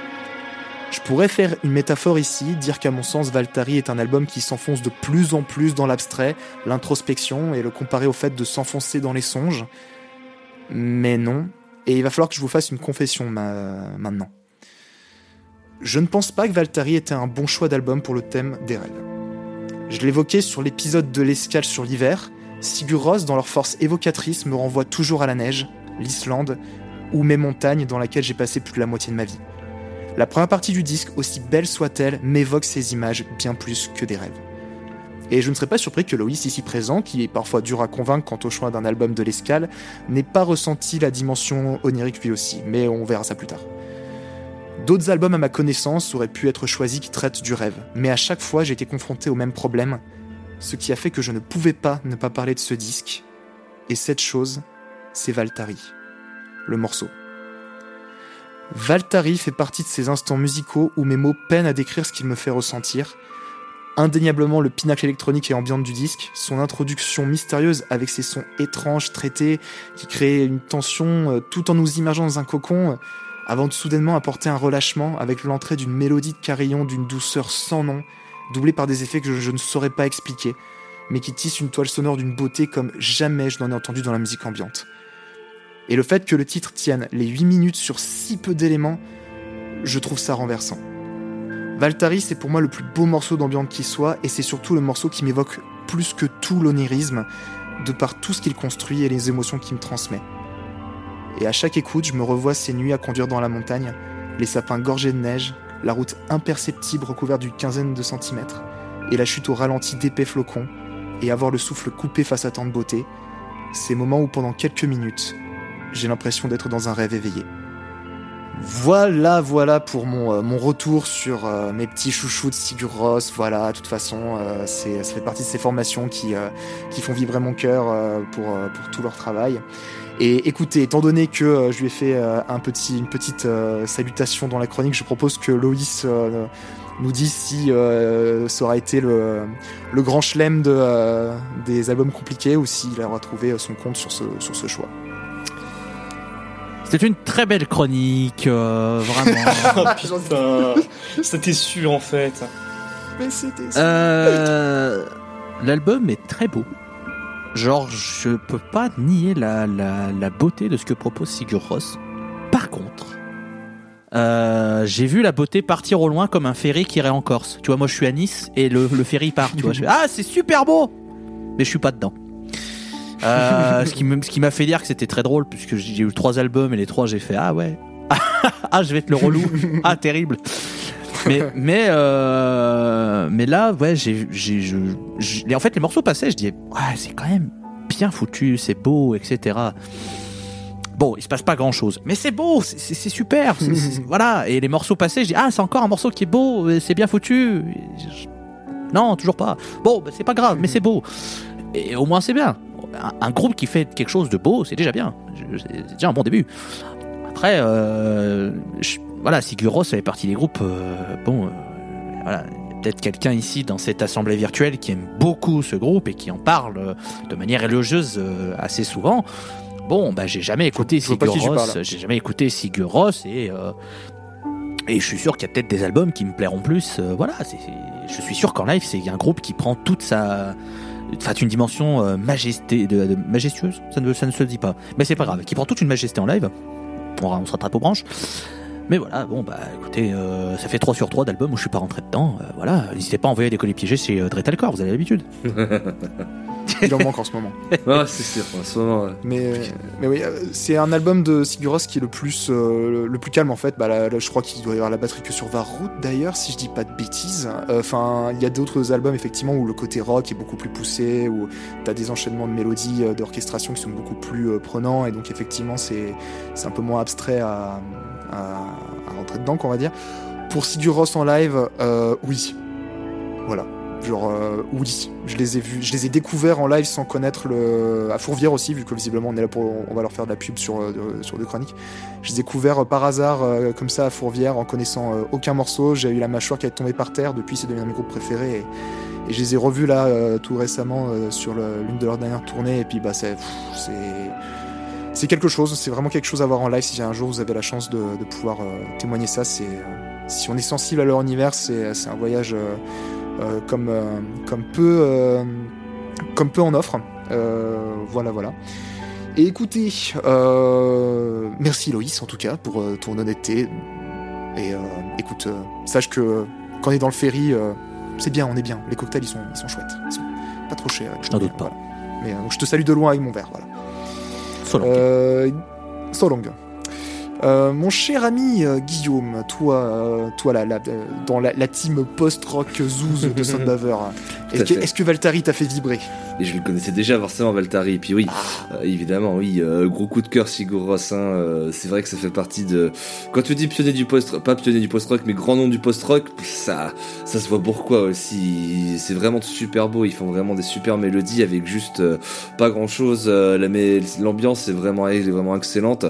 Je pourrais faire une métaphore ici, dire qu'à mon sens Valtari est un album qui s'enfonce de plus en plus dans l'abstrait, l'introspection, et le comparer au fait de s'enfoncer dans les songes. Mais non, et il va falloir que je vous fasse une confession maintenant. Je ne pense pas que Valtari était un bon choix d'album pour le thème des rêves. Je l'évoquais sur l'épisode de l'escale sur l'hiver, Sigur Rós, dans leur force évocatrice, me renvoie toujours à la neige, l'Islande, ou mes montagnes dans laquelle j'ai passé plus de la moitié de ma vie. La première partie du disque, aussi belle soit-elle, m'évoque ces images bien plus que des rêves. Et je ne serais pas surpris que Loïs, ici présent, qui est parfois dur à convaincre quant au choix d'un album de l'escale, n'ait pas ressenti la dimension onirique lui aussi, mais on verra ça plus tard. D'autres albums à ma connaissance auraient pu être choisis qui traitent du rêve, mais à chaque fois j'ai été confronté au même problème, ce qui a fait que je ne pouvais pas ne pas parler de ce disque. Et cette chose, c'est Valtari le morceau. Valtari fait partie de ces instants musicaux où mes mots peinent à décrire ce qu'il me fait ressentir. Indéniablement le pinacle électronique et ambiante du disque, son introduction mystérieuse avec ses sons étranges traités qui créent une tension euh, tout en nous immergeant dans un cocon, avant de soudainement apporter un relâchement avec l'entrée d'une mélodie de carillon d'une douceur sans nom, doublée par des effets que je, ne saurais pas expliquer, mais qui tisse une toile sonore d'une beauté comme jamais je n'en ai entendu dans la musique ambiante. Et le fait que le titre tienne les 8 minutes sur si peu d'éléments, je trouve ça renversant. Valtari, c'est pour moi le plus beau morceau d'ambiance qui soit, et c'est surtout le morceau qui m'évoque plus que tout l'onirisme, de par tout ce qu'il construit et les émotions qu'il me transmet. Et à chaque écoute, je me revois ces nuits à conduire dans la montagne, les sapins gorgés de neige, la route imperceptible recouverte d'une quinzaine de centimètres, et la chute au ralenti d'épais flocons, et avoir le souffle coupé face à tant de beauté, ces moments où pendant quelques minutes, j'ai l'impression d'être dans un rêve éveillé. Voilà, voilà pour mon, euh, mon retour sur euh, mes petits chouchous de Sigur Rós. Voilà, de toute façon, euh, c'est, ça fait partie de ces formations qui, qui font vibrer mon cœur pour, pour tout leur travail. Et écoutez, étant donné que je lui ai fait un petit, une petite salutation dans la chronique, je propose que Loïs nous dise si ça aura été le, le grand chelem de, des albums compliqués ou s'il aura trouvé son compte sur ce, sur ce choix. C'était une très belle chronique, euh, vraiment. [laughs] oh, putain, c'était sûr en fait. Mais c'était euh, L'album est très beau. genre, je peux pas nier la, la, la beauté de ce que propose Sigur Rós. Par contre, euh, j'ai vu la beauté partir au loin comme un ferry qui irait en Corse. Tu vois, moi je suis à Nice et le, le ferry part. Tu vois, je fais, ah c'est super beau, mais je suis pas dedans. Euh, ce qui m'a fait dire que c'était très drôle puisque j'ai eu trois albums et les trois j'ai fait ah ouais [laughs] ah je vais être le relou ah terrible mais mais euh, mais là ouais j'ai en fait les morceaux passaient je dis ouais c'est quand même bien foutu c'est beau etc Bon, il se passe pas grand chose, mais c'est beau, c'est- super, voilà. Et les morceaux passés, je dis ah c'est encore un morceau qui est beau, c'est bien foutu. Non, toujours pas. Bon, bah, c'est pas grave, mais c'est beau. Et au moins c'est bien. Un, un groupe qui fait quelque chose de beau, c'est déjà bien. C'est déjà un bon début. Après, euh, je- voilà, Sigur Rós fait partie des groupes. euh, bon, euh, voilà, peut-être quelqu'un ici dans cette assemblée virtuelle qui aime beaucoup ce groupe et qui en parle euh, de manière élogieuse euh, assez souvent. Bon, bah j'ai jamais écouté je vois pas Sigur qui tu Rós, parles. j'ai jamais écouté Sigur Rós et et je suis sûr qu'il y a peut-être des albums qui me plairont plus. euh, voilà, je suis sûr qu'en live, c'est un groupe qui prend toute sa, enfin une dimension euh, majesté, de, majestueuse. Ça ne, ça ne se dit pas, mais c'est pas grave. Qui prend toute une majesté en live. On, on se rattrape aux branches. Mais voilà, bon bah écoutez, euh, ça fait 3 sur 3 d'albums où je suis pas rentré dedans. euh, voilà, n'hésitez pas à envoyer des colis piégés chez euh, Dretalcore, vous avez l'habitude. [laughs] Il en manque en ce moment. [laughs] Ah, c'est sûr, en ce moment. ouais. Mais, mais oui, euh, c'est un album de Sigur Rós qui est le plus, euh, le, plus calme en fait. Bah, là, là, je crois qu'il doit y avoir la batterie que sur Varroute d'ailleurs, si je dis pas de bêtises. Euh, Enfin, il y a d'autres albums effectivement où le côté rock est beaucoup plus poussé, où t'as des enchaînements de mélodies, euh, d'orchestration qui sont beaucoup plus euh, prenants, et donc effectivement c'est c'est un peu moins abstrait à, à, rentrer dedans, qu'on va dire. Pour Sigur Rós en live, euh, oui, voilà. Genre euh, oui, je les ai vus, je les ai découverts en live sans connaître le à Fourvière aussi, vu que visiblement on est là pour, on va leur faire de la pub sur euh, sur chroniques. Je les ai découverts euh, par hasard comme ça à Fourvière en connaissant aucun morceau. J'ai eu la mâchoire qui est tombée par terre. Depuis, c'est devenu mes groupes préférés. Et, je les ai revus là tout récemment sur l'une de leurs dernières tournées. Et puis bah c'est c'est quelque chose. C'est vraiment quelque chose à voir en live. Si un jour vous avez la chance de, de pouvoir euh, témoigner ça, c'est euh, si on est sensible à leur univers, c'est c'est un voyage. euh, euh, comme, euh, comme, peu, euh, comme peu en offre. Euh, voilà, voilà. Et écoutez, euh, merci Loïs en tout cas pour euh, ton honnêteté. Et euh, écoute, euh, sache que quand on est dans le ferry, euh, c'est bien, on est bien. Les cocktails ils sont, ils sont chouettes. Ils sont pas trop chers. Je n'en doute pas. Voilà. Mais euh, donc, je te salue de loin avec mon verre. Voilà. Solonge. Euh, so long. Euh, mon cher ami euh, Guillaume, toi, euh, toi la, la- euh, dans la, la team post-rock Zouz de [laughs] Soundhaver, est-ce que, que Valtari t'a fait vibrer? Et je le connaissais déjà forcément Valtari. Et puis oui, euh, évidemment, oui, euh, gros coup de cœur Sigur euh, c'est vrai que ça fait partie de. Quand tu dis pionnier du post, pas pionnier du post-rock, mais grand nom du post-rock, ça, ça se voit pourquoi aussi. C'est vraiment super beau. Ils font vraiment des super mélodies avec juste euh, pas grand-chose. Euh, l'ambiance est vraiment, est vraiment excellente.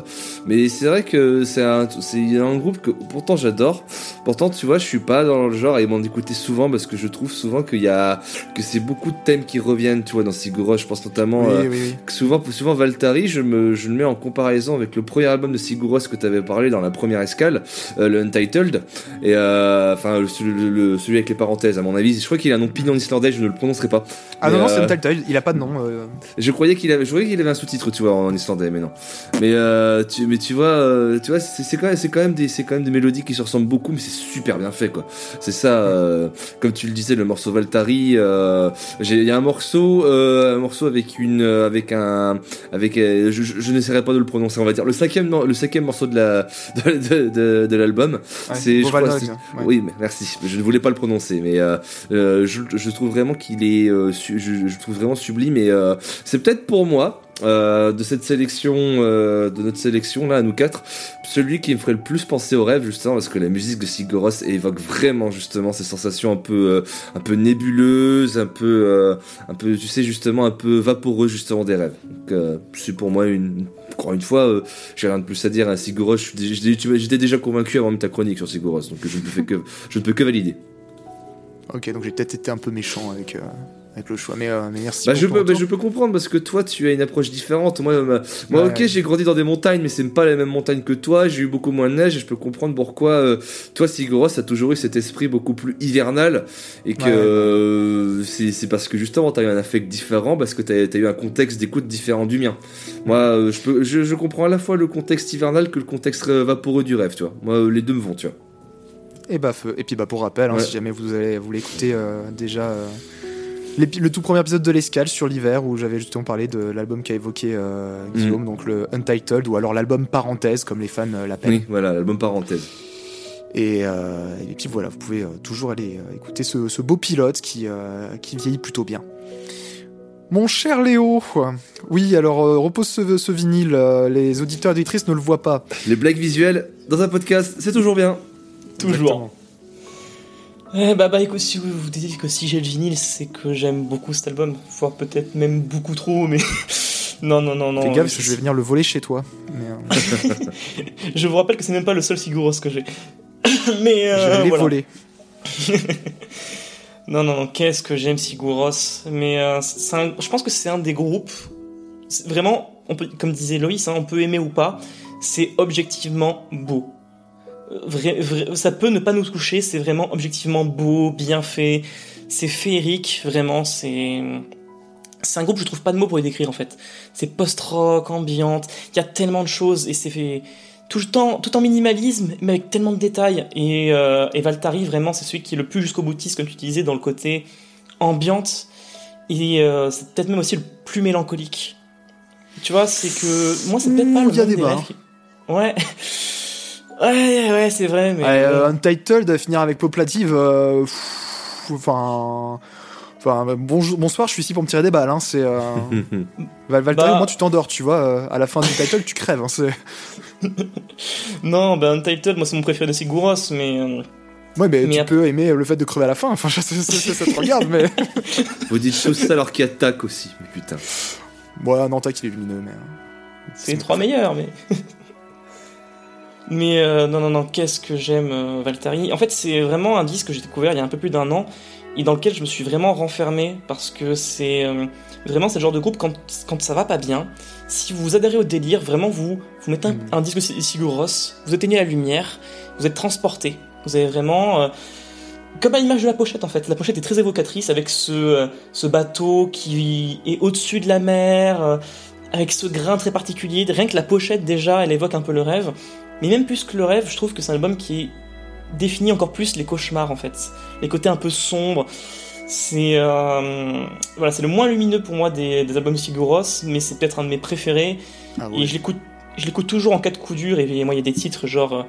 Mais c'est vrai que c'est un, un groupe que pourtant j'adore. Pourtant, tu vois, je suis pas dans le genre à m'en écouter souvent parce que je trouve souvent qu'il y a que c'est beaucoup de thèmes qui reviennent, tu vois, dans Sigur. Je pense notamment. Oui, euh, oui, oui. que souvent, souvent Valtari, je, me, je le mets en comparaison avec le premier album de Sigur que tu avais parlé dans la première escale, euh, le Untitled, et euh, enfin le- le- le- celui avec les parenthèses. À mon avis, je crois qu'il a un nom pignon islandais, je ne le prononcerai pas. Ah Mais, non, non, c'est Untitled, il a pas de nom. Je croyais qu'il avait, je croyais qu'il avait un sous-titre, tu vois, en islandais, mais non. Mais tu, mais tu vois, euh, tu vois, c'est quand même, c'est quand même des, c'est quand même des mélodies qui se ressemblent beaucoup, mais c'est super bien fait, quoi. C'est ça, euh, comme tu le disais, le morceau Valtari. euh, Il y a un morceau, un morceau avec une, avec un, avec, je, je, n'essaierai pas de le prononcer, on va dire le cinquième, le cinquième morceau de la, [laughs] de, de, de, de l'album. ouais, c'est, je crois, c'est- ouais. oui, mais merci. Je ne voulais pas le prononcer, mais je, je trouve vraiment qu'il est, je, je trouve vraiment sublime. Et c'est peut-être pour moi euh, de cette sélection, euh, de notre sélection là, à nous quatre, celui qui me ferait le plus penser au rêve, justement, parce que la musique de Sigur Rós évoque vraiment justement ces sensations un peu, euh, un peu nébuleuses, un peu, un peu, tu sais, justement, un peu vaporeux justement des rêves. C'est pour moi une, encore une fois, j'ai rien de plus à dire. à dé- j'étais déjà convaincu avant même ta chronique sur Sigur Rós, donc je ne peux que, je ne peux que valider. Ok, donc j'ai peut-être été un peu méchant avec, avec le choix. Mais, euh, mais merci. Bah, je, peux, bah, je peux comprendre parce que toi tu as une approche différente. Moi, ma- moi Ouais, ok, ouais. j'ai grandi dans des montagnes, mais c'est pas la même montagne que toi. J'ai eu beaucoup moins de neige et je peux comprendre pourquoi euh, toi, Sigoros, a toujours eu cet esprit beaucoup plus hivernal et que Ouais, euh, c'est parce que justement t'as eu un affect différent, parce que t'as as eu un contexte d'écoute différent du mien. Moi, euh, je, peux, je, je comprends à la fois le contexte hivernal que le contexte vaporeux du rêve, tu vois. Moi, les deux me vont, tu vois. Et bah, feu. Et puis bah, pour rappel, hein, si jamais vous allez vous l'écouter euh, déjà. Le tout premier épisode de l'escale sur l'hiver où j'avais justement parlé de l'album qu'a évoqué euh, Guillaume, donc le Untitled ou alors l'album parenthèse comme les fans euh, l'appellent. Oui, voilà, l'album parenthèse. Et, euh, et puis voilà, vous pouvez euh, toujours aller euh, écouter ce, ce beau pilote qui, euh, qui vieillit plutôt bien. Mon cher Léo, oui, alors euh, repose ce, ce vinyle, euh, les auditeurs et auditrices ne le voient pas. Les blagues visuelles dans un podcast, c'est toujours bien. Toujours. Exactement. Eh bah bah écoute, si vous vous dites que si j'ai le vinyle, c'est que j'aime beaucoup cet album, voire peut-être même beaucoup trop, mais [laughs] non non non non. Fais gaffe, que je vais venir le voler chez toi. Mais, euh, [laughs] Je vous rappelle que c'est même pas le seul Siguros que j'ai. [coughs] mais je euh, vais les voilà. voler. Non [laughs] non non, qu'est-ce que j'aime Siguros, mais euh, un- je pense que c'est un des groupes. Vraiment, on peut, comme disait Loïs, hein, on peut aimer ou pas, c'est objectivement beau. Vrai, vrai- ça peut ne pas nous toucher, c'est vraiment objectivement beau, bien fait, c'est féerique, vraiment, c'est. C'est un groupe, je trouve pas de mots pour les décrire en fait. C'est post-rock, ambiante, il y a tellement de choses et c'est fait tout le temps, tout en minimalisme, mais avec tellement de détails. Et, euh, et Valtari, vraiment, c'est celui qui est le plus jusqu'au boutiste, comme tu disais, dans le côté ambiante. Et euh, c'est peut-être même aussi le plus mélancolique. Tu vois, c'est que moi, c'est peut-être pas Ouh, le y a des qui- Ouais. [laughs] Ouais, ouais, c'est vrai, mais. Ouais, euh, Untitled, finir avec Poplative, euh, pff, enfin. Enfin, bonjour, bonsoir, je suis ici pour me tirer des balles. Hein, c'est euh, [laughs] Val Valtteri, Bah. au moins tu t'endors, tu vois. euh, à la fin du title, tu crèves. Hein, c'est- [laughs] Non, ben Untitled, moi, c'est mon préféré de Siguros, mais. ouais, mais, Mais tu peux aimer le fait de crever à la fin. Enfin, ça, ça- ça- ça te regarde, mais. [laughs] Vous dites tout ça alors qu'il y a Tac aussi, mais putain. Bon, non, t'as qu'il est lumineux, mais. euh, C'est les trois meilleurs, mais. Mais euh, non, non, non, qu'est-ce que j'aime euh, Valtteri? En fait, c'est vraiment un disque que j'ai découvert il y a un peu plus d'un an et dans lequel je me suis vraiment renfermé parce que c'est euh, vraiment le genre de groupe quand, quand ça va pas bien. Si vous adhérez au délire, vraiment vous, vous mettez un, Mhm. un disque Si- Sigur Rós, vous éteignez la lumière, vous êtes transporté. Vous avez vraiment. euh, comme à l'image de la pochette en fait. La pochette est très évocatrice avec ce, ce bateau qui est au-dessus de la mer, avec ce grain très particulier. Rien que la pochette déjà, elle évoque un peu le rêve. Mais même plus que le rêve, je trouve que c'est un album qui définit encore plus les cauchemars en fait. Les côtés un peu sombres. C'est euh, voilà, c'est le moins lumineux pour moi des, des albums de Siguros, mais c'est peut-être un de mes préférés. Ah Et je l'écoute, je l'écoute toujours en cas de coup dur. Et moi, il y a des titres genre euh,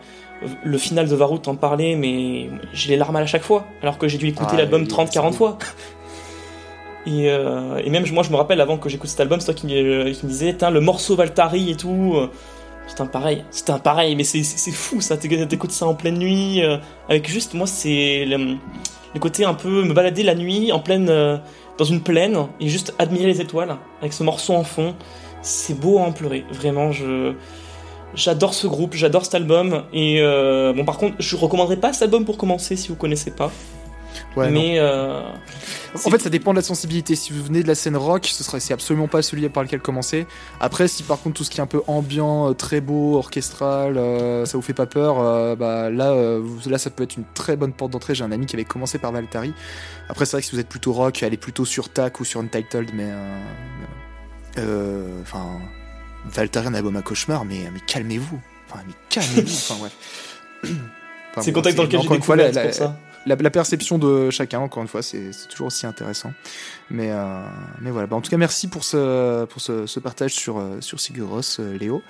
le final de Varut en parlait, mais j'ai les larmes à chaque fois, alors que j'ai dû écouter Ah, l'album oui, 30-40 c'est fois. [laughs] Et, euh, et même moi, je me rappelle avant que j'écoute cet album, c'est toi qui, me- qui me disais, le morceau Valtari et tout. C'était un pareil, c'était un pareil, mais c'est- c'est c'est fou ça, t'éc- t'écoutes ça en pleine nuit, euh, avec juste, moi, c'est le, côté un peu me balader la nuit en pleine, euh, dans une plaine, et juste admirer les étoiles, avec ce morceau en fond. C'est beau à en pleurer, vraiment, je. J'adore ce groupe, j'adore cet album, et euh, bon, par contre, je recommanderais pas cet album pour commencer si vous connaissez pas, Ouais, mais. euh, En fait, ça dépend de la sensibilité. Si vous venez de la scène rock, ce serait c'est absolument pas celui par lequel commencer. Après, si par contre tout ce qui est un peu ambiant, euh, très beau, orchestral, euh, ça vous fait pas peur, euh, bah là, euh, là, ça peut être une très bonne porte d'entrée. J'ai un ami qui avait commencé par Valtari. Après, c'est vrai que si vous êtes plutôt rock, allez plutôt sur Tac ou sur Untitled, mais enfin, Valtari un album à cauchemar, mais mais calmez-vous. Enfin, mais calmez-vous. enfin bref. [clears throat] Enfin, c'est bon, contexte dans lequel j'ai découvert, la- c'est pour ça. La, la perception de chacun, encore une fois, c'est toujours aussi intéressant. Mais, euh, mais voilà. Bah, en tout cas, merci pour ce, pour ce, ce partage sur, euh, sur Siguros, euh, Léo.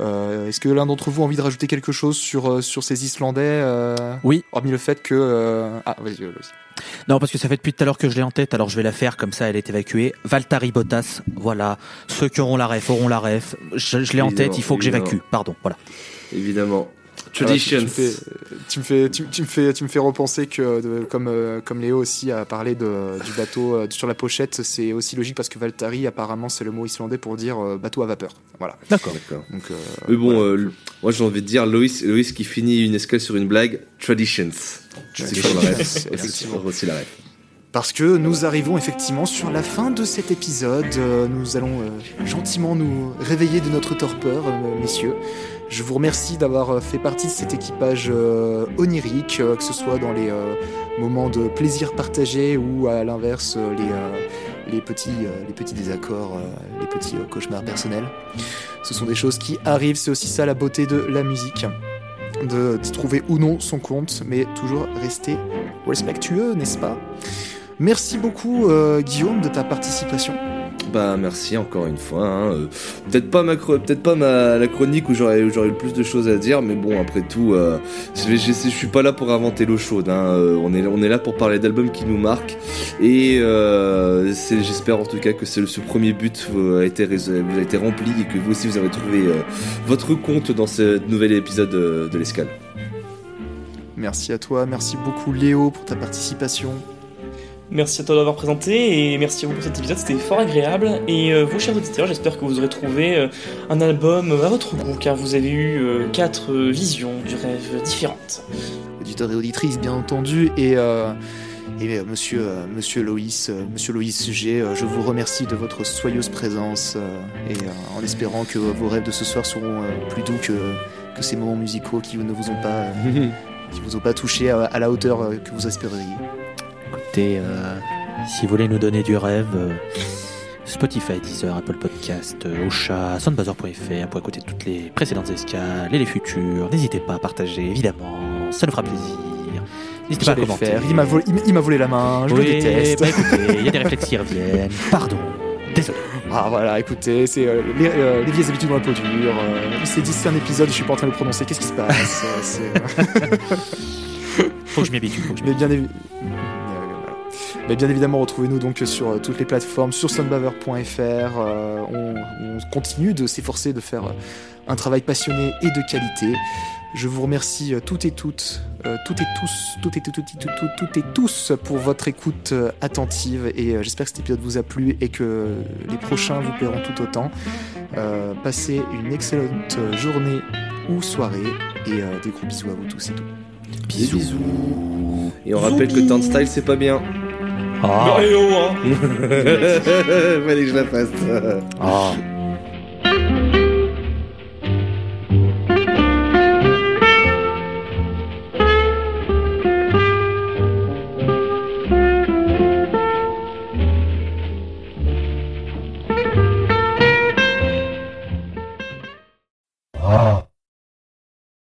Euh, Est-ce que l'un d'entre vous a envie de rajouter quelque chose sur, sur ces Islandais euh, Oui. Hormis le fait que. euh, Ah, vas-y, vas-y. Non, parce que ça fait depuis tout à l'heure que je l'ai en tête, alors je vais la faire comme ça, elle est évacuée. Valtari Bottas, voilà. Ceux qui auront la ref auront la ref. Je, je l'ai en tête, il faut que j'évacue. Pardon, voilà. Évidemment. Traditions. Tu, me fais, tu, me fais, tu, tu me fais, tu me fais repenser que, de- comme, euh, comme Léo aussi a parlé de, du bateau euh, sur la pochette, c'est aussi logique parce que Valtari, apparemment, c'est le mot islandais pour dire euh, bateau à vapeur. Voilà. D'accord. Donc, euh, Mais bon, voilà. euh, moi j'ai envie de dire, Loïs, Loïs qui finit une escale sur une blague, Traditions. C'est la ref. effectivement. C'est aussi la ref. parce que nous arrivons effectivement sur la fin de cet épisode. Euh, nous allons gentiment nous réveiller de notre torpeur, messieurs. Je vous remercie d'avoir euh, fait partie de cet équipage euh, onirique, euh, que ce soit dans les moments de plaisir partagé ou à l'inverse les, les, petits, les petits désaccords, les petits cauchemars personnels. Ce sont des choses qui arrivent, c'est aussi ça la beauté de la musique. De, trouver ou non son compte, mais toujours rester respectueux, n'est-ce pas? Merci beaucoup Guillaume de ta participation. Bah merci encore une fois. hein. Euh, peut-être pas ma peut-être pas ma la chronique où j'aurais j'aurais le plus de choses à dire, mais bon après tout, euh, je, je, je suis pas là pour inventer l'eau chaude. Hein. Euh, on est on est là pour parler d'albums qui nous marquent et j'espère en tout cas que ce premier but a été a été rempli et que vous aussi vous avez trouvé votre compte dans ce nouvel épisode de, de l'escale. Merci à toi, merci beaucoup Léo pour ta participation. Merci à toi d'avoir présenté et merci à vous pour cet épisode, c'était fort agréable. Et euh, vous, chers auditeurs, j'espère que vous aurez trouvé euh, un album à votre goût, car vous avez eu euh, quatre euh, visions du rêve différentes. auditeurs et auditrices bien entendu et euh, et euh, monsieur euh, monsieur Loïs euh, monsieur Loïs G euh, je vous remercie de votre soyeuse présence euh, et euh, en espérant que vos rêves de ce soir seront euh, plus doux que que ces moments musicaux qui ne vous ont pas euh, [laughs] qui vous ont pas touché à, à la hauteur que vous espéreriez. Euh, si vous voulez nous donner du rêve, euh, Spotify, Deezer, Apple Podcast, euh, Ocha, soundbuzzer.fr pour écouter toutes les précédentes escales et les futures. N'hésitez pas à partager, évidemment, ça nous fera plaisir. N'hésitez pas à commenter. faire. Il m'a volé, la main, je oui, le déteste. bah écoutez, il y a des réflexes qui reviennent. [laughs] Pardon, désolé. Ah voilà, écoutez, c'est euh, les, euh, les vieilles habitudes dans la peau dure. Euh, il s'est dit c'est un épisode, je suis pas en train de le prononcer. Qu'est-ce qui se passe? [laughs] Faut que je m'y habitue, faut que je m'y Mais bien, Mais bien évidemment, retrouvez-nous donc sur euh, toutes les plateformes, sur sunbaver.fr. euh, on, on continue de s'efforcer de faire euh, un travail passionné et de qualité. Je vous remercie euh, toutes et toutes, euh, toutes et tous, toutes et toutes, toutes, toutes, toutes, toutes et tous pour votre écoute euh, attentive et euh, j'espère que cet épisode vous a plu et que les prochains vous plairont tout autant. Euh, passez une excellente journée ou soirée et euh, des gros bisous à vous tous et tout. Bisous. Et on rappelle que Turnstile c'est pas bien. Ah, Mais, eh oh, hein. [laughs] Fallait que je la fasse. ah.